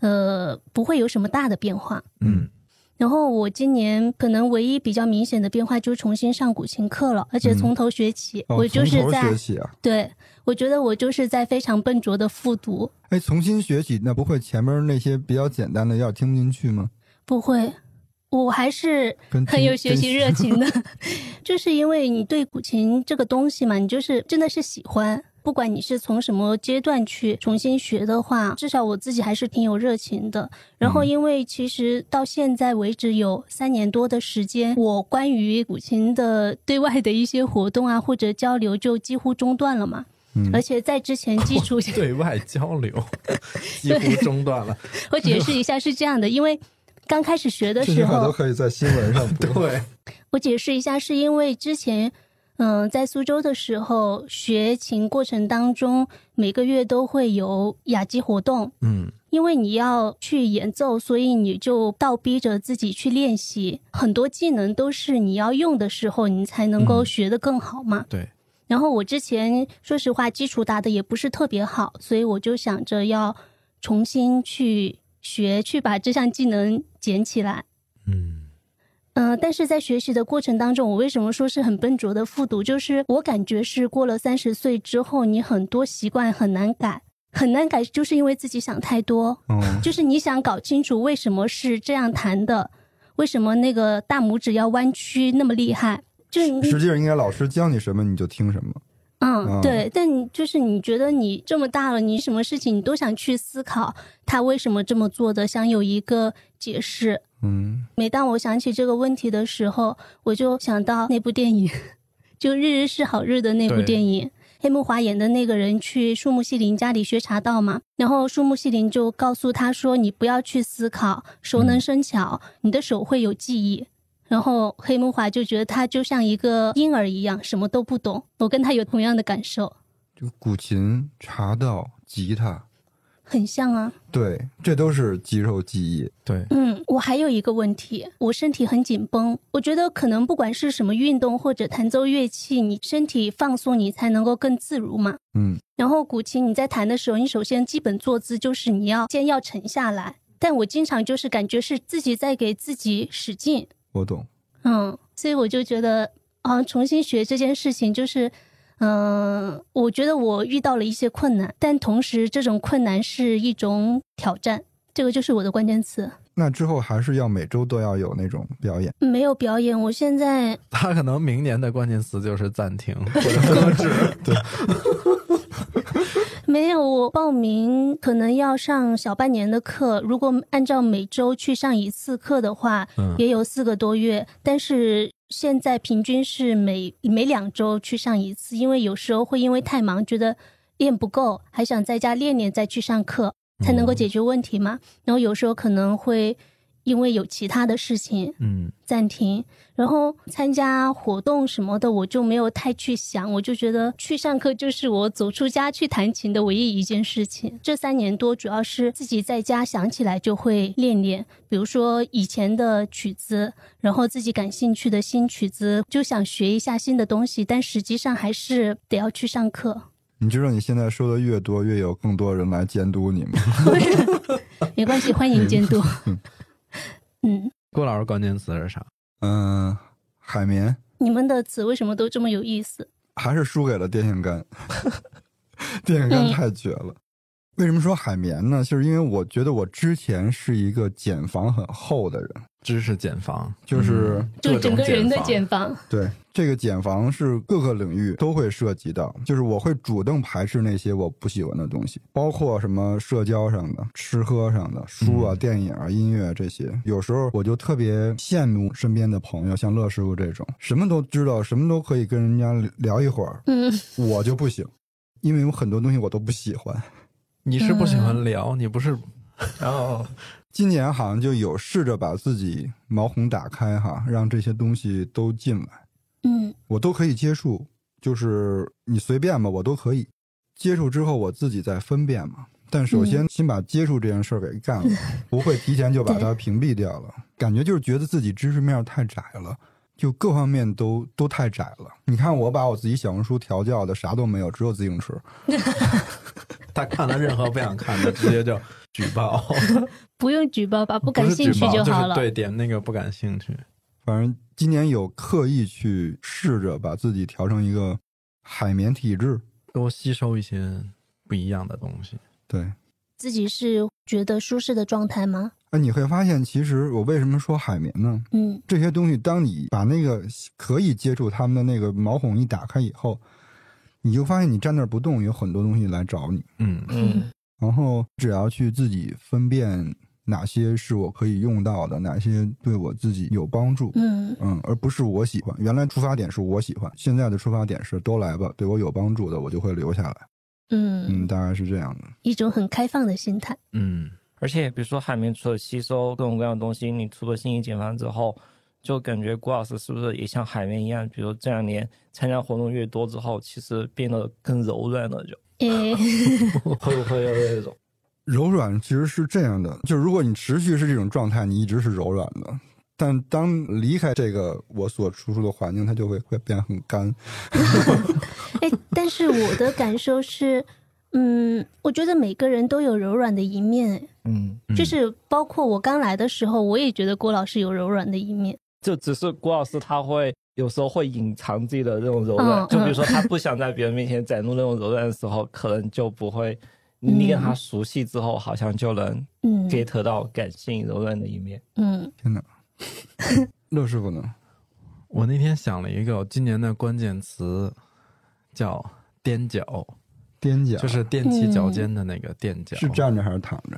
呃，不会有什么大的变化。嗯然后我今年可能唯一比较明显的变化就是重新上古琴课了，而且从头学起。哦我就是从头在学起啊。对我觉得我就是在非常笨拙的复读，哎，重新学起，那不会前面那些比较简单的有点听不进去吗？不会，我还是很有学习热情的，<laughs> 就是因为你对古琴这个东西嘛，你就是真的是喜欢。不管你是从什么阶段去重新学的话，至少我自己还是挺有热情的。然后，因为其实到现在为止有三年多的时间，我关于古琴的对外的一些活动啊或者交流就几乎中断了嘛。嗯而且在之前基础 <laughs> 对外交流 <laughs> 几乎中断了。我解释一下是这样的，因为刚开始学的这句时候，话都可以在新闻上 <laughs> 播。对，我解释一下，是因为之前，嗯、在苏州的时候学琴过程当中，每个月都会有雅集活动，嗯。因为你要去演奏，所以你就倒逼着自己去练习，很多技能都是你要用的时候，你才能够嗯。学得更好嘛。对，然后我之前说实话基础打的也不是特别好，所以我就想着要重新去学，去把这项技能捡起来。嗯嗯、但是在学习的过程当中，我为什么说是很笨拙的复读？就是我感觉是过了三十岁之后，你很多习惯很难改，很难改，就是因为自己想太多。嗯，就是你想搞清楚为什么是这样弹的，为什么那个大拇指要弯曲那么厉害，就是实际上应该老师教你什么你就听什么。嗯，嗯对，但你就是你觉得你这么大了，你什么事情你都想去思考他为什么这么做的，想有一个解释。嗯，每当我想起这个问题的时候，我就想到那部电影，<laughs> 就《日日是好日》的那部电影。黑木华演的那个人去树木希林家里学茶道嘛，然后树木希林就告诉他说：“你不要去思考，熟能生巧，你的手会有记忆。”然后黑木华就觉得他就像一个婴儿一样，什么都不懂。我跟他有同样的感受，就古琴、茶道、吉他，很像啊。对，这都是肌肉记忆。对，嗯，我还有一个问题，我身体很紧绷。我觉得可能不管是什么运动或者弹奏乐器，你身体放松，你才能够更自如嘛。嗯，然后古琴你在弹的时候，你首先基本坐姿就是你要肩要沉下来，但我经常就是感觉是自己在给自己使劲，我懂。嗯，所以我就觉得啊，重新学这件事情就是。嗯，我觉得我遇到了一些困难，但同时这种困难是一种挑战，这个就是我的关键词。那之后还是要每周都要有那种表演。没有表演，我现在他可能明年的关键词就是暂停或者 <laughs> 搁置。没有。我报名可能要上小半年的课，如果按照每周去上一次课的话，嗯也有四个多月。但是现在平均是每每两周去上一次，因为有时候会因为太忙，觉得练不够，还想在家练练再去上课，才能够解决问题嘛。然后有时候可能会因为有其他的事情，嗯暂停，然后参加活动什么的，我就没有太去想，我就觉得去上课就是我走出家去弹琴的唯一一件事情。这三年多，主要是自己在家想起来就会练练，比如说以前的曲子，然后自己感兴趣的新曲子，就想学一下新的东西，但实际上还是得要去上课。你知道你现在说的越多，越有更多人来监督你吗？<laughs> <laughs> 没关系，欢迎监督。嗯，郭老师关键词是啥？嗯，海绵你们的词为什么都这么有意思？还是输给了电线杆，<laughs> 电线杆太绝了。为什么说海绵呢？就是因为我觉得我之前是一个茧房很厚的人，知识茧房，就是嗯就整个人的茧房。<laughs> 对这个茧房是各个领域都会涉及到，就是我会主动排斥那些我不喜欢的东西，包括什么社交上的、吃喝上的、书啊、嗯电影啊、音乐这些。有时候我就特别羡慕身边的朋友，像乐师傅这种，什么都知道，什么都可以跟人家聊一会儿，嗯，我就不行，因为有很多东西我都不喜欢。你是不喜嗯欢聊，你不是然后今年好像就有试着把自己毛孔打开哈，让这些东西都进来，嗯我都可以接触，就是你随便吧，我都可以。接触之后我自己再分辨嘛。但首先先把接触这件事儿给干了，<laughs> 不会提前就把它屏蔽掉了。感觉就是觉得自己知识面太窄了，就各方面都都太窄了。你看我把我自己小红书调教的啥都没有，只有自行车。<laughs> <laughs> 他看了任何不想看的，<laughs> 直接就举报。不用举报吧，不感兴趣就好了。是对，点那个不感兴趣。反正今年有刻意去试着把自己调成一个海绵体质。多吸收一些不一样的东西。对，自己是觉得舒适的状态吗？哎，你会发现，其实我为什么说海绵呢？嗯这些东西，当你把那个可以接触它们的那个毛孔一打开以后，你就发现你站那儿不动，有很多东西来找你。嗯嗯然后只要去自己分辨哪些是我可以用到的，哪些对我自己有帮助，嗯嗯，而不是我喜欢。原来出发点是我喜欢，现在的出发点是都来吧，对我有帮助的我就会留下来。嗯，嗯，大概是这样的。一种很开放的心态。嗯，而且比如说海绵除了吸收各种各样的东西，你除了新型减肥之后，就感觉郭老师是不是也像海绵一样？比如这两年参加活动越多之后，其实变得更柔软了就，诶，<laughs> 会不会有这种？柔软其实是这样的，就如果你持续是这种状态，你一直是柔软的。但当离开这个我所处处的环境，它就会会变很干。<laughs> 哎，但是我的感受是，嗯，我觉得每个人都有柔软的一面，嗯，嗯就是包括我刚来的时候，我也觉得郭老师有柔软的一面。就只是郭老师他会有时候会隐藏自己的这种柔软，嗯就比如说他不想在别人面前展露那种柔软的时候，可能就不会。你跟他熟悉之后，好像就能嗯 get 到感性柔软的一面。嗯天哪，<laughs> 乐师傅呢？我那天想了一个今年的关键词，叫踮脚，踮脚就是踮起脚尖的那个踮脚。是站着还是躺着？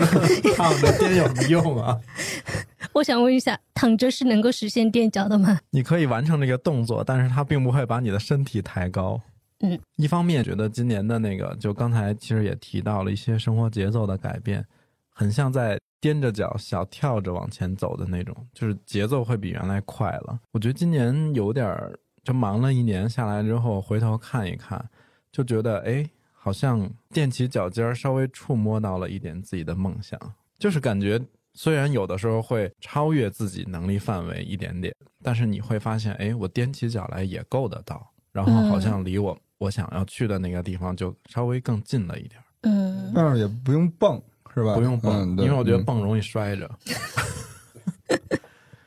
<laughs> 躺着踮有什么用啊？<laughs> 我想问一下，躺着是能够实现踮脚的吗？你可以完成这个动作，但是它并不会把你的身体抬高。嗯，一方面觉得今年的那个，就刚才其实也提到了一些生活节奏的改变，很像在踮着脚小跳着往前走的那种，就是节奏会比原来快了。我觉得今年有点儿，就忙了一年下来之后，回头看一看，就觉得哎，好像踮起脚尖儿，稍微触摸到了一点自己的梦想，就是感觉虽然有的时候会超越自己能力范围一点点，但是你会发现，哎，我踮起脚来也够得到，然后好像离我、我想要去的那个地方就稍微更近了一点儿，嗯但是也不用蹦，是吧？不用蹦，嗯因为我觉得嗯蹦容易摔着。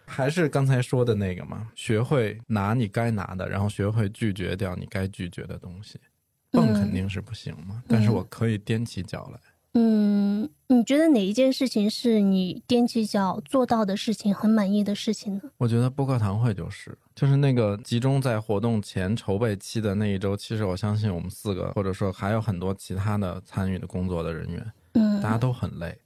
还是刚才说的那个嘛，学会拿你该拿的，然后学会拒绝掉你该拒绝的东西。蹦肯定是不行嘛，但是我可以踮起脚来。嗯，你觉得哪一件事情是你踮起脚做到的事情，很满意的事情呢？我觉得播客堂会就是，就是那个集中在活动前筹备期的那一周，其实我相信我们四个，或者说还有很多其他的参与的工作的人员，嗯，大家都很累，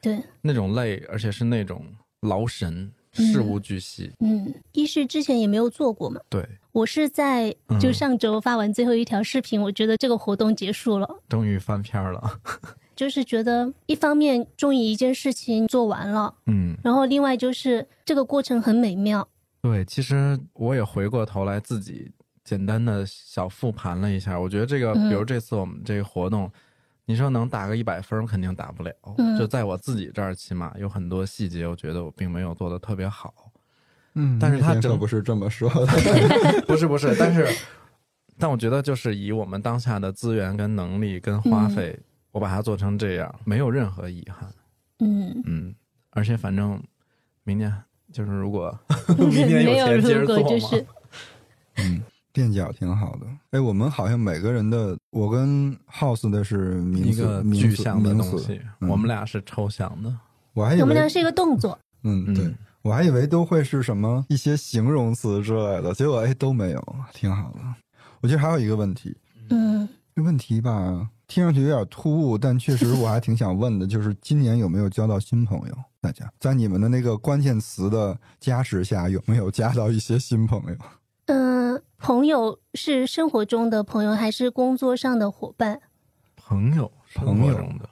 对，那种累，而且是那种劳神，嗯。事无巨细。嗯，一是之前也没有做过嘛，对，我是在嗯就上周发完最后一条视频，我觉得这个活动结束了，终于翻篇儿了。<laughs> 就是觉得一方面终于一件事情做完了，嗯，然后另外就是这个过程很美妙，对，其实我也回过头来自己简单的小复盘了一下，我觉得这个，嗯比如这次我们这个活动，你说能打个一百分，肯定打不了。嗯就在我自己这儿，起码有很多细节，我觉得我并没有做的特别好。嗯，但是他可整不是这么说的。<laughs> <laughs> 不是不是，但是，但我觉得就是以我们当下的资源跟能力跟花费，我把它做成这样，没有任何遗憾。嗯，嗯，而且反正明年就是如果 <laughs> 明年有钱接着如做嘛，果就是嗯，垫脚挺好的。哎，我们好像每个人的，我跟 House 的是名一个具象的东西，嗯我们俩是抽象的。我还以为我们俩是一个动作，嗯，嗯对，我还以为都会是什么一些形容词之类的，结果哎都没有，挺好的。我觉得还有一个问题，嗯这问题吧，听上去有点突兀，但确实我还挺想问的，就是今年有没有交到新朋友？大家在你们的那个关键词的加持下，有没有加到一些新朋友？嗯、朋友是生活中的朋友还是工作上的伙伴？朋友，生朋友活中的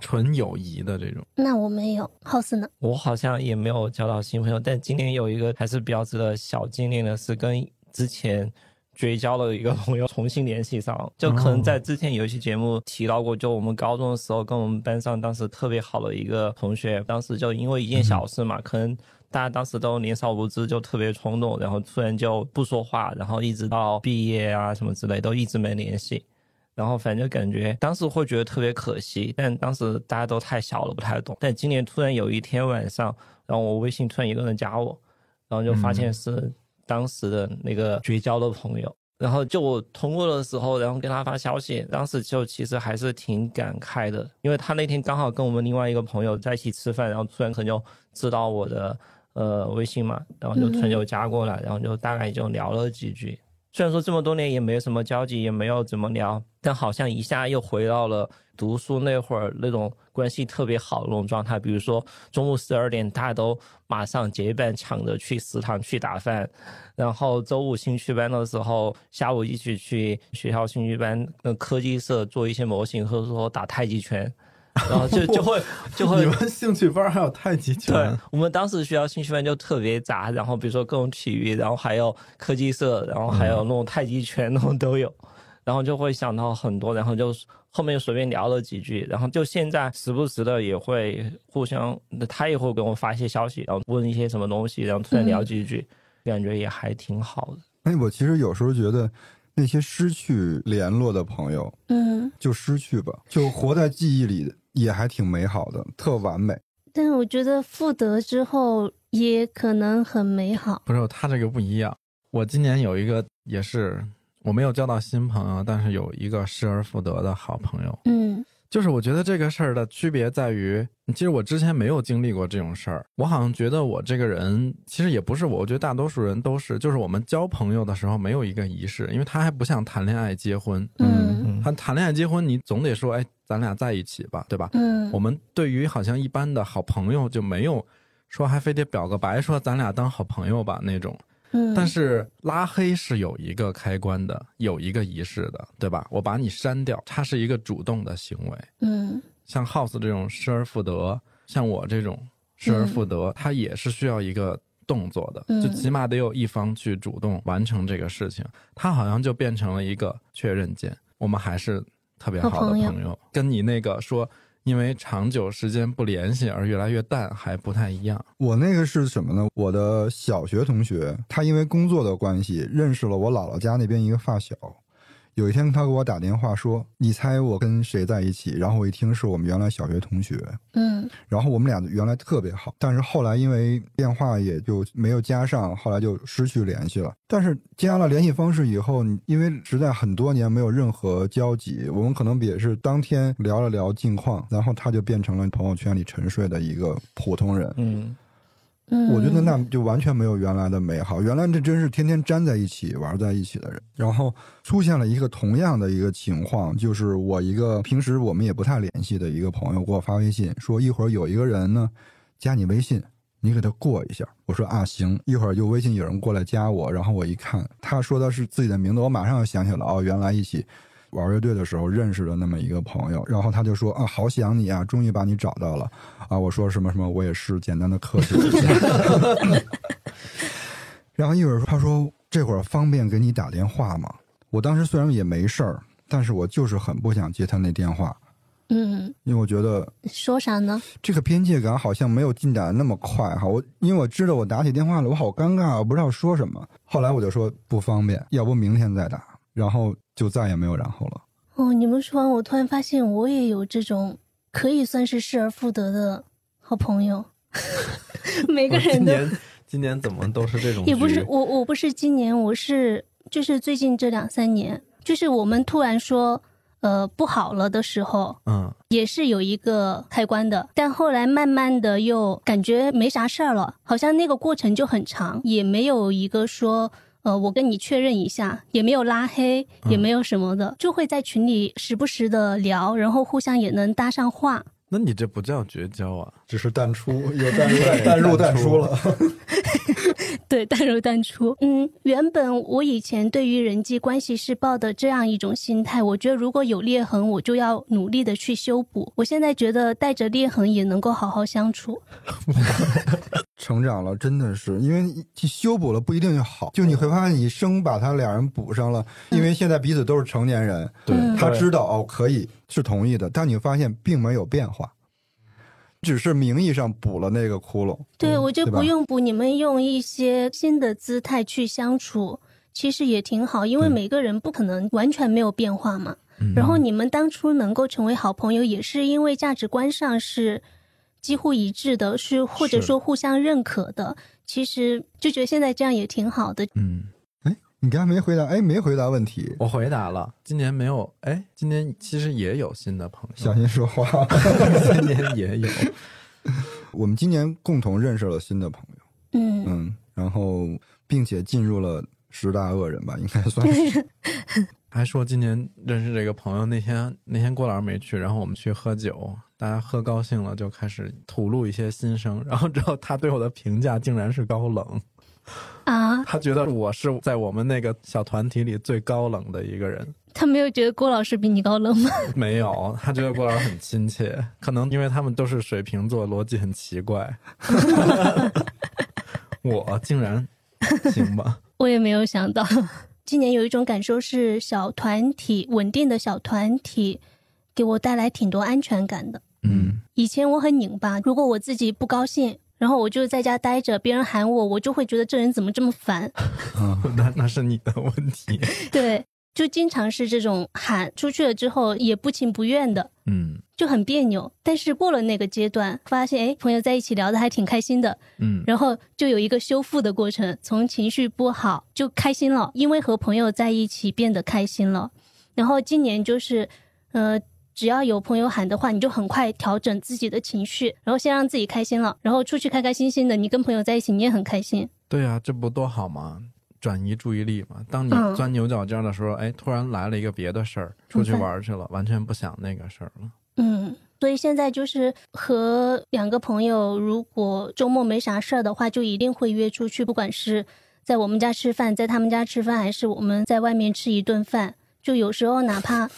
纯友谊的这种，那我没有，House 呢？我好像也没有交到新朋友，但今年有一个还是比较值得小纪念的是，跟之前绝交的一个朋友重新联系上，<laughs> 就可能在之前有一期节目提到过，就我们高中的时候跟我们班上当时特别好的一个同学，当时就因为一件小事嘛，可能大家当时都年少无知，就特别冲动，然后突然就不说话，然后一直到毕业啊什么之类都一直没联系，然后反正感觉当时会觉得特别可惜，但当时大家都太小了不太懂，但今年突然有一天晚上，然后我微信突然一个人加我，然后就发现是。当时的那个绝交的朋友，然后就我通过的时候，然后跟他发消息，当时就其实还是挺感慨的，因为他那天刚好跟我们另外一个朋友在一起吃饭，然后突然可能就知道我的呃微信嘛，然后就突然就加过来，然后就大概就聊了几句。虽然说这么多年也没什么交集，也没有怎么聊，但好像一下又回到了读书那会儿那种关系特别好那种状态。比如说中午十二点，大家都马上结伴抢着去食堂去打饭，然后周五兴趣班的时候，下午一起去学校兴趣班的科技社做一些模型，或者说打太极拳。<laughs> 然后就就会就会，你们兴趣班还有太极拳？对，我们当时学校兴趣班就特别杂，然后比如说各种体育，然后还有科技社，然后还有那种太极拳那种都有，然后就会想到很多，然后就后面就随便聊了几句，然后就现在时不时的也会互相，他也会给我发一些消息，然后问一些什么东西，然后突然聊几句，感觉也还挺好的。哎，我其实有时候觉得。那些失去联络的朋友，嗯，就失去吧，就活在记忆里，也还挺美好的，特完美。但是我觉得复得之后也可能很美好。不是他这个不一样。我今年有一个也是，我没有交到新朋友，但是有一个失而复得的好朋友。嗯。就是我觉得这个事儿的区别在于，其实我之前没有经历过这种事儿。我好像觉得我这个人其实也不是我，我觉得大多数人都是，就是我们交朋友的时候没有一个仪式，因为他还不像谈恋爱、结婚。嗯，他谈恋爱、结婚，你总得说，哎，咱俩在一起吧，对吧？嗯，我们对于好像一般的好朋友就没有说还非得表个白，说咱俩当好朋友吧那种。但是拉黑是有一个开关的，有一个仪式的，对吧？我把你删掉，它是一个主动的行为。嗯，像 House 这种失而复得，像我这种失而复得，它也是需要一个动作的，就起码得有一方去主动完成这个事情。它好像就变成了一个确认键，我们还是特别好的朋友，跟你那个说。因为长久时间不联系而越来越淡，还不太一样。我那个是什么呢？我的小学同学，他因为工作的关系认识了我姥姥家那边一个发小。有一天，他给我打电话说：“你猜我跟谁在一起？”然后我一听是我们原来小学同学，嗯，然后我们俩原来特别好，但是后来因为电话也就没有加上，后来就失去联系了。但是加了联系方式以后，因为实在很多年没有任何交集，我们可能也是当天聊了聊近况，然后他就变成了朋友圈里沉睡的一个普通人，嗯。我觉得那就完全没有原来的美好。原来这真是天天粘在一起玩在一起的人。然后出现了一个同样的一个情况，就是我一个平时我们也不太联系的一个朋友给我发微信说，一会儿有一个人呢加你微信，你给他过一下。我说啊行。一会儿就微信有人过来加我，然后我一看他说的是自己的名字，我马上就想起了哦，原来一起。玩乐队的时候认识的那么一个朋友，然后他就说啊，好想你啊，终于把你找到了啊！我说什么什么，我也是简单的客气一下。<laughs> 然后一会儿他说这会儿方便给你打电话吗？我当时虽然也没事儿，但是我就是很不想接他那电话。嗯，因为我觉得说啥呢？这个边界感好像没有进展的那么快哈。我因为我知道我打起电话来我好尴尬，我不知道说什么。后来我就说不方便，要不明天再打。然后。就再也没有然后了。哦，你们说完，我突然发现我也有这种可以算是失而复得的好朋友。<laughs> 每个人都今年今年怎么都是这种？也不是我，我不是今年，我是就是最近这两三年，就是我们突然说呃不好了的时候，嗯，也是有一个开关的。但后来慢慢的又感觉没啥事儿了，好像那个过程就很长，也没有一个说。呃，我跟你确认一下，也没有拉黑，也没有什么的，就会在群里时不时的聊，然后互相也能搭上话。那你这不叫绝交啊，只是淡出，<laughs> 有淡入淡入淡出了。<laughs> 对，淡入淡出。嗯，原本我以前对于人际关系是抱的这样一种心态，我觉得如果有裂痕，我就要努力的去修补。我现在觉得带着裂痕也能够好好相处。<laughs> 成长了，真的是，因为你修补了不一定就好，就你会发现你生把他俩人补上了，因为现在彼此都是成年人，对嗯他知道哦可以是同意的，但你发现并没有变化，只是名义上补了那个窟窿。对，我就不用补，你们用一些新的姿态去相处，其实也挺好，因为每个人不可能完全没有变化嘛。嗯然后你们当初能够成为好朋友，也是因为价值观上是几乎一致的，是或者说互相认可的。其实就觉得现在这样也挺好的。嗯，你刚才没回答，哎，没回答问题，我回答了，今年没有，哎，今年其实也有新的朋友，小心说话。<laughs> 今年也有，我们今年共同认识了新的朋友，嗯，嗯，然后并且进入了十大恶人吧，应该算是。<laughs> 还说今年认识这个朋友，那天那天郭老师没去，然后我们去喝酒，大家喝高兴了，就开始吐露一些心声，然后之后他对我的评价竟然是高冷，啊，他觉得我是在我们那个小团体里最高冷的一个人。他没有觉得郭老师比你高冷吗？<laughs> 没有，他觉得郭老师很亲切，可能因为他们都是水瓶座，逻辑很奇怪。<laughs> 我竟然行吧？我也没有想到，今年有一种感受是小团体稳定的小团体给我带来挺多安全感的。嗯，以前我很拧巴，如果我自己不高兴，然后我就在家待着，别人喊我，我就会觉得这人怎么这么烦。<laughs> 啊，那那是你的问题。<laughs> 对，就经常是这种喊出去了之后也不情不愿的，嗯就很别扭。但是过了那个阶段，发现哎，朋友在一起聊的还挺开心的，嗯然后就有一个修复的过程，从情绪不好就开心了，因为和朋友在一起变得开心了。然后今年就是，呃，只要有朋友喊的话，你就很快调整自己的情绪，然后先让自己开心了，然后出去开开心心的。你跟朋友在一起，你也很开心。对啊，这不多好吗？转移注意力嘛。当你嗯钻牛角尖的时候，哎，突然来了一个别的事儿，出去玩去了，完全不想那个事儿了。嗯，所以现在就是和两个朋友，如果周末没啥事儿的话，就一定会约出去，不管是在我们家吃饭，在他们家吃饭，还是我们在外面吃一顿饭。就有时候哪怕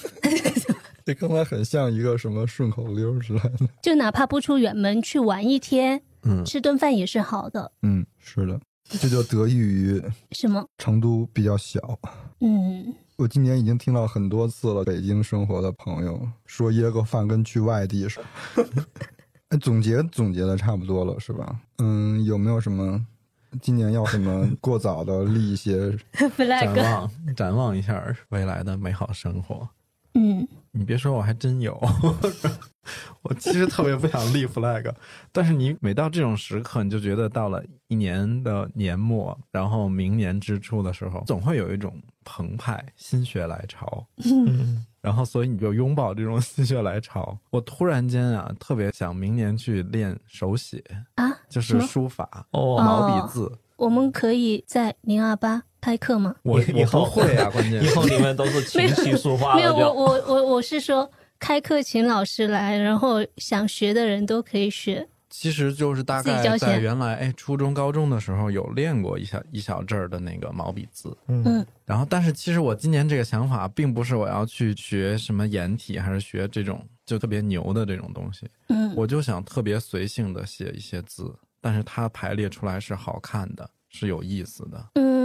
<laughs> 这刚才很像一个什么顺口溜之类的。就哪怕不出远门去玩一天，嗯，吃顿饭也是好的。嗯，是的，这就得益于什么？成都比较小。嗯，我今年已经听到很多次了，北京生活的朋友说约个饭跟去外地似的。<laughs> 哎总结总结的差不多了，是吧？嗯，有没有什么今年要什么过早的立一些？<laughs> 展 flag。望展望一下未来的美好生活。嗯，你别说，我还真有。<laughs> 我其实特别不想立 flag，<laughs> 但是你每到这种时刻，你就觉得到了一年的年末，然后明年之初的时候，总会有一种澎湃、心血来潮。<laughs> 嗯，然后，所以你就拥抱这种心血来潮。我突然间啊，特别想明年去练手写，啊，就是书法、哦，毛笔字。我们可以在零二八开课吗？我我以后不会啊，<laughs> 关键以后你们都是琴棋书画没有，我。我我我是说开课请老师来，然后想学的人都可以学。其实就是大概在原来哎初中高中的时候有练过一小一小阵儿的那个毛笔字，嗯然后但是其实我今年这个想法并不是我要去学什么颜体，还是学这种就特别牛的这种东西，嗯，我就想特别随性的写一些字，但是它排列出来是好看的，是有意思的。嗯，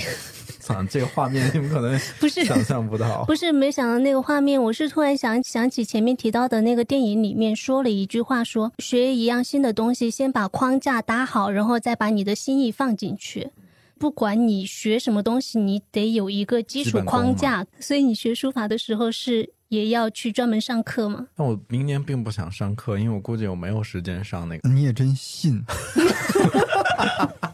<laughs> 操，这个画面你们可能不是想象不到。不是没想到那个画面，我是突然想想起前面提到的那个电影里面说了一句话说，学一样新的东西，先把框架搭好，然后再把你的心意放进去。不管你学什么东西，你得有一个基础框架。所以你学书法的时候是也要去专门上课吗？那我明年并不想上课，因为我估计我没有时间上那个。你也真信？<laughs>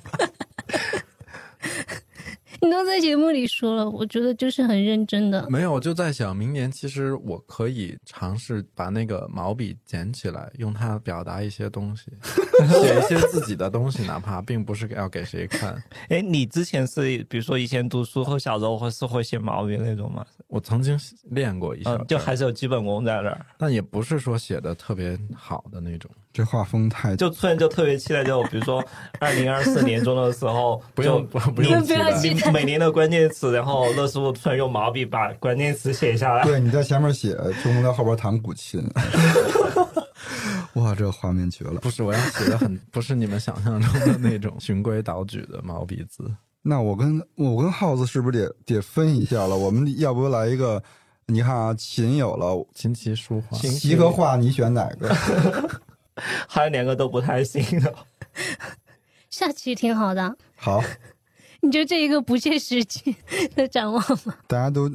你都在节目里说了，我觉得就是很认真的。没有，我就在想，明年其实我可以尝试把那个毛笔捡起来，用它表达一些东西，<laughs> 写一些自己的东西，哪怕并不是要给谁看。哎，你之前是比如说以前读书或小时候会是会写毛笔那种吗？我曾经练过一下嗯，就还是有基本功在那儿。但也不是说写的特别好的那种，这画风太就突然就特别期待，就比如说 <laughs> 二零二四年中的时候，不用就不用不要期待每年的关键词，然后乐师傅突然用毛笔把关键词写下来。对，你在前面写，周梦在后边弹古琴。<laughs> 哇，这画面绝了！不是我要写的很不是你们想象中的那种循规蹈矩的毛笔字。那我跟我跟耗子是不是得得分一下了？我们要不来一个？你看啊，琴有了，琴棋书画，琴棋和画，你选哪个？还有两个都不太行的。<laughs> 下棋挺好的，好，<laughs> 你就这一个不切实际的展望吗？大家都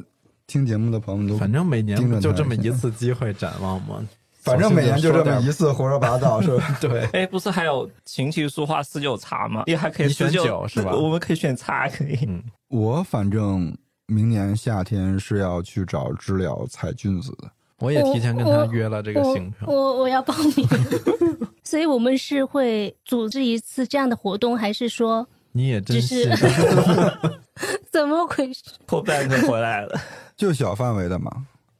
听节目的朋友们都，反正每年就这么一次机会展望吗？<laughs> 反正每年就这么一次。胡说八道，是吧？对，哎，不是还有琴棋书画四九茶吗？你还可以选四九九是吧我们可以选茶，可以。嗯，我反正明年夏天是要去找知了采菌子的。我也提前跟他约了这个行程我。我我要报名，<laughs> 所以我们是会组织一次这样的活动，还是说你也真是是 <laughs> 怎么回事？破半就回来了。<laughs> 就小范围的嘛，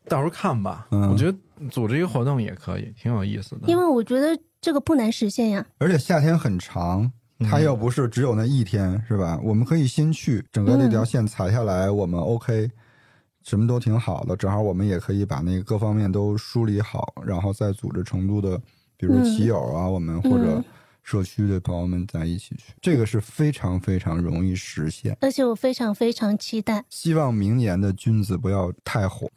到时候看吧。嗯我觉得组织一个活动也可以，挺有意思的。因为我觉得这个不难实现呀。而且夏天很长，它又不是只有那一天，是吧？我们可以先去，整个那条线踩下来，我们 OK，什么都挺好的。正好我们也可以把那个各方面都梳理好，然后再组织成都的，比如嗯骑友啊，我们或者嗯社区的朋友们在一起去，这个是非常非常容易实现。而且我非常非常期待。希望明年的君子不要太火。<laughs>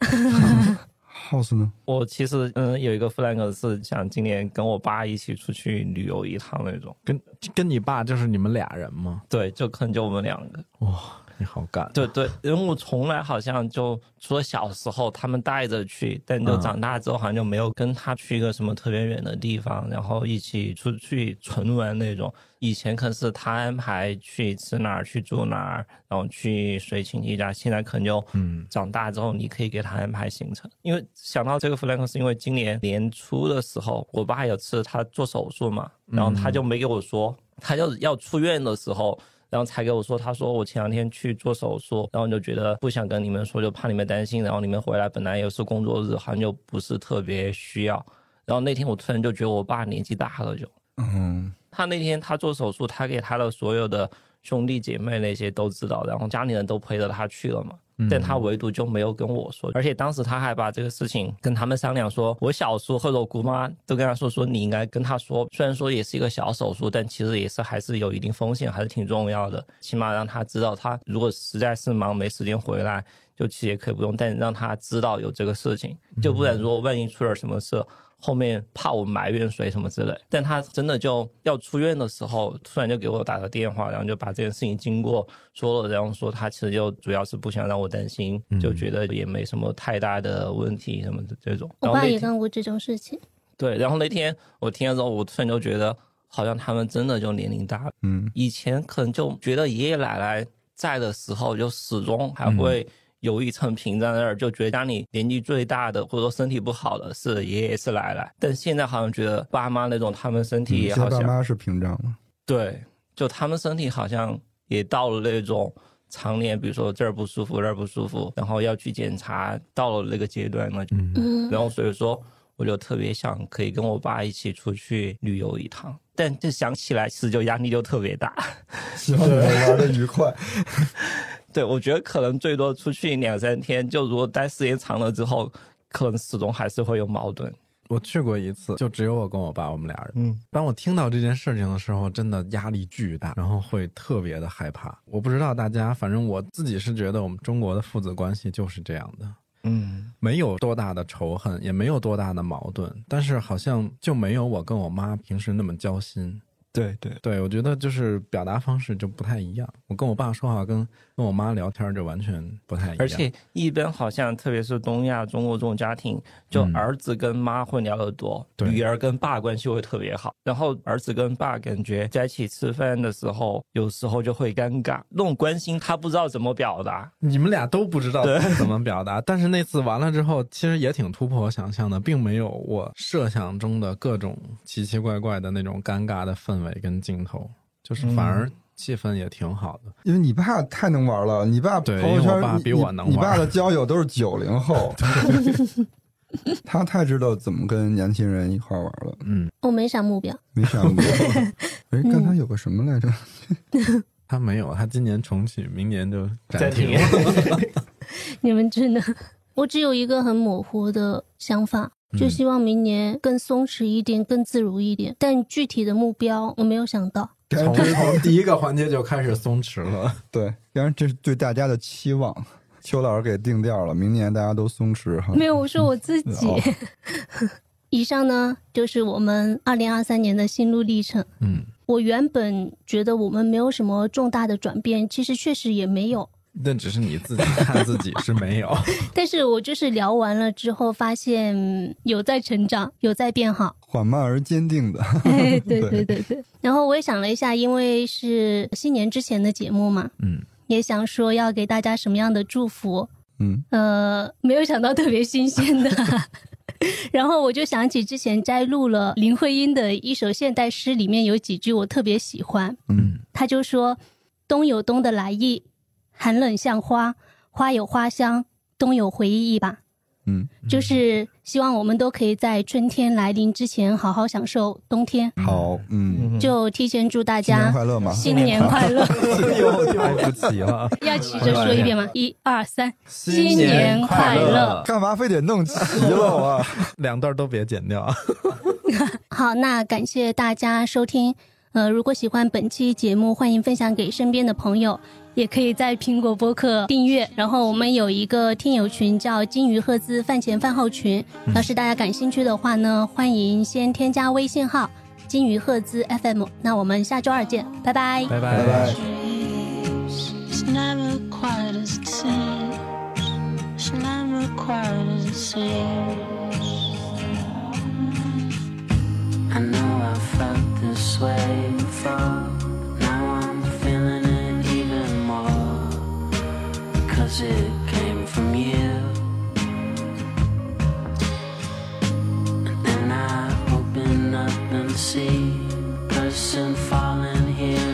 House 呢？我其实嗯有一个 flag 是想今年跟我爸一起出去旅游一趟那种。跟跟你爸就是你们俩人吗？对，就可能就我们两个。哇，你好敢。对对，因为我从来好像就除了小时候他们带着去，但就嗯长大之后好像就没有跟他去一个什么特别远的地方，然后一起出去纯玩那种。以前可能是他安排去吃哪儿去住哪儿，然后去谁亲戚家，现在可能就嗯长大之后你可以给他安排行程。因为想到这个弗兰克是因为今年年初的时候，我爸有次他做手术嘛，然后他就没给我说，他就要出院的时候。然后才给我说，他说我前两天去做手术，然后就觉得不想跟你们说，就怕你们担心。然后你们回来本来也是工作日，好像就不是特别需要。然后那天我突然就觉得我爸年纪大了就，嗯，他那天他做手术，他给他的所有的兄弟姐妹那些都知道，然后家里人都陪着他去了嘛。但他唯独就没有跟我说，而且当时他还把这个事情跟他们商量说，我小叔或者我姑妈都跟他说，说你应该跟他说，虽然说也是一个小手术，但其实也是还是有一定风险，还是挺重要的，起码让他知道，他如果实在是忙没时间回来，就其实也可以不用，但让他知道有这个事情，就不然如果万一出点什么事，后面怕我埋怨谁什么之类。但他真的就要出院的时候，突然就给我打个电话，然后就把这件事情经过说了，然后说他其实就主要是不想让我担心，就觉得也没什么太大的问题什么的这种。我爸也干过这种事情。对，然后那天我听了之后，我突然就觉得好像他们真的就年龄大了。嗯，以前可能就觉得爷爷奶奶在的时候，就始终还会有一层屏在那儿，就觉得家里年纪最大的或者说身体不好的是爷爷是奶奶。但现在好像觉得爸妈那种他们身体也好像、在爸妈是屏障了。对，就他们身体好像也到了那种常年，比如说这儿不舒服那儿不舒服，然后要去检查，到了那个阶段了。嗯嗯，然后所以说，我就特别想可以跟我爸一起出去旅游一趟，但就想起来其实就压力就特别大。希望你们玩的愉快。对，我觉得可能最多出去两三天，就如果待时间长了之后，可能始终还是会有矛盾。我去过一次，就只有我跟我爸，我们俩人。嗯，当我听到这件事情的时候，真的压力巨大，然后会特别的害怕。我不知道大家，反正我自己是觉得我们中国的父子关系就是这样的，嗯，没有多大的仇恨，也没有多大的矛盾，但是好像就没有我跟我妈平时那么交心。对对，对，我觉得就是表达方式就不太一样。我跟我爸说话，跟跟我妈聊天就完全不太一样。而且一般好像特别是东亚中国这种家庭，就嗯儿子跟妈会聊得多，对女儿跟爸关系会特别好。然后儿子跟爸感觉在一起吃饭的时候，有时候就会尴尬，那种关心他不知道怎么表达。你们俩都不知道怎么表达，但是那次完了之后，其实也挺突破我想象的，并没有我设想中的各种奇奇怪怪的那种尴尬的氛围跟镜头，就是反而气氛也挺好的。因为你爸太能玩了，你爸朋友圈比我能玩你你爸的 <laughs> 交友都是九零后，<laughs> 他太知道怎么跟年轻人一块玩了，嗯，我没啥目标，没啥目标。<laughs> 哎，刚才有个什么来着？他没有，他今年重启，明年就暂暂停停。你们真的，我只有一个很模糊的想法，就希望明年更松弛一点，更自如一点。但具体的目标我没有想到。从从第一个环节就开始松弛了。<laughs> 对，当然这是对大家的期望。邱老师给定调了，明年大家都松弛哈。没有，我说我自己。哦 <laughs> 以上呢，就是我们二零二三年的心路历程。嗯，我原本觉得我们没有什么重大的转变，其实确实也没有。<laughs> 那只是你自己看自己是没有。但是我就是聊完了之后，发现嗯有在成长，有在变好。缓慢而坚定的。<laughs> 哎，对对对对对。然后我也想了一下，因为是新年之前的节目嘛，嗯，也想说要给大家什么样的祝福。嗯，呃，没有想到特别新鲜的。<laughs> 然后我就想起之前摘录了林徽因的一首现代诗，里面有几句我特别喜欢。嗯，他就说：“冬有冬的来意，寒冷像花，花有花香，冬有回忆吧。”嗯，就是希望我们都可以在春天来临之前好好享受冬天。好，嗯，就提前祝大家新年家快乐嘛！新年快乐！又来不及了。<laughs> 要齐着说一遍吗？一二三，新年快乐！干嘛非得弄齐了啊？<laughs> 两段都别剪掉啊。<laughs> 好，那感谢大家收听。呃，如果喜欢本期节目，欢迎分享给身边的朋友，也可以在苹果播客订阅。然后我们有一个听友群叫“金鱼赫兹饭前饭后群”，要是大家感兴趣的话呢，欢迎先添加微信号“金鱼赫兹 FM”。那我们下周二见，拜拜。拜拜拜。It's never quite as it seems never quite as it seems. I know I felt this way before. Because it came from you. And then I open up and see. Person falling here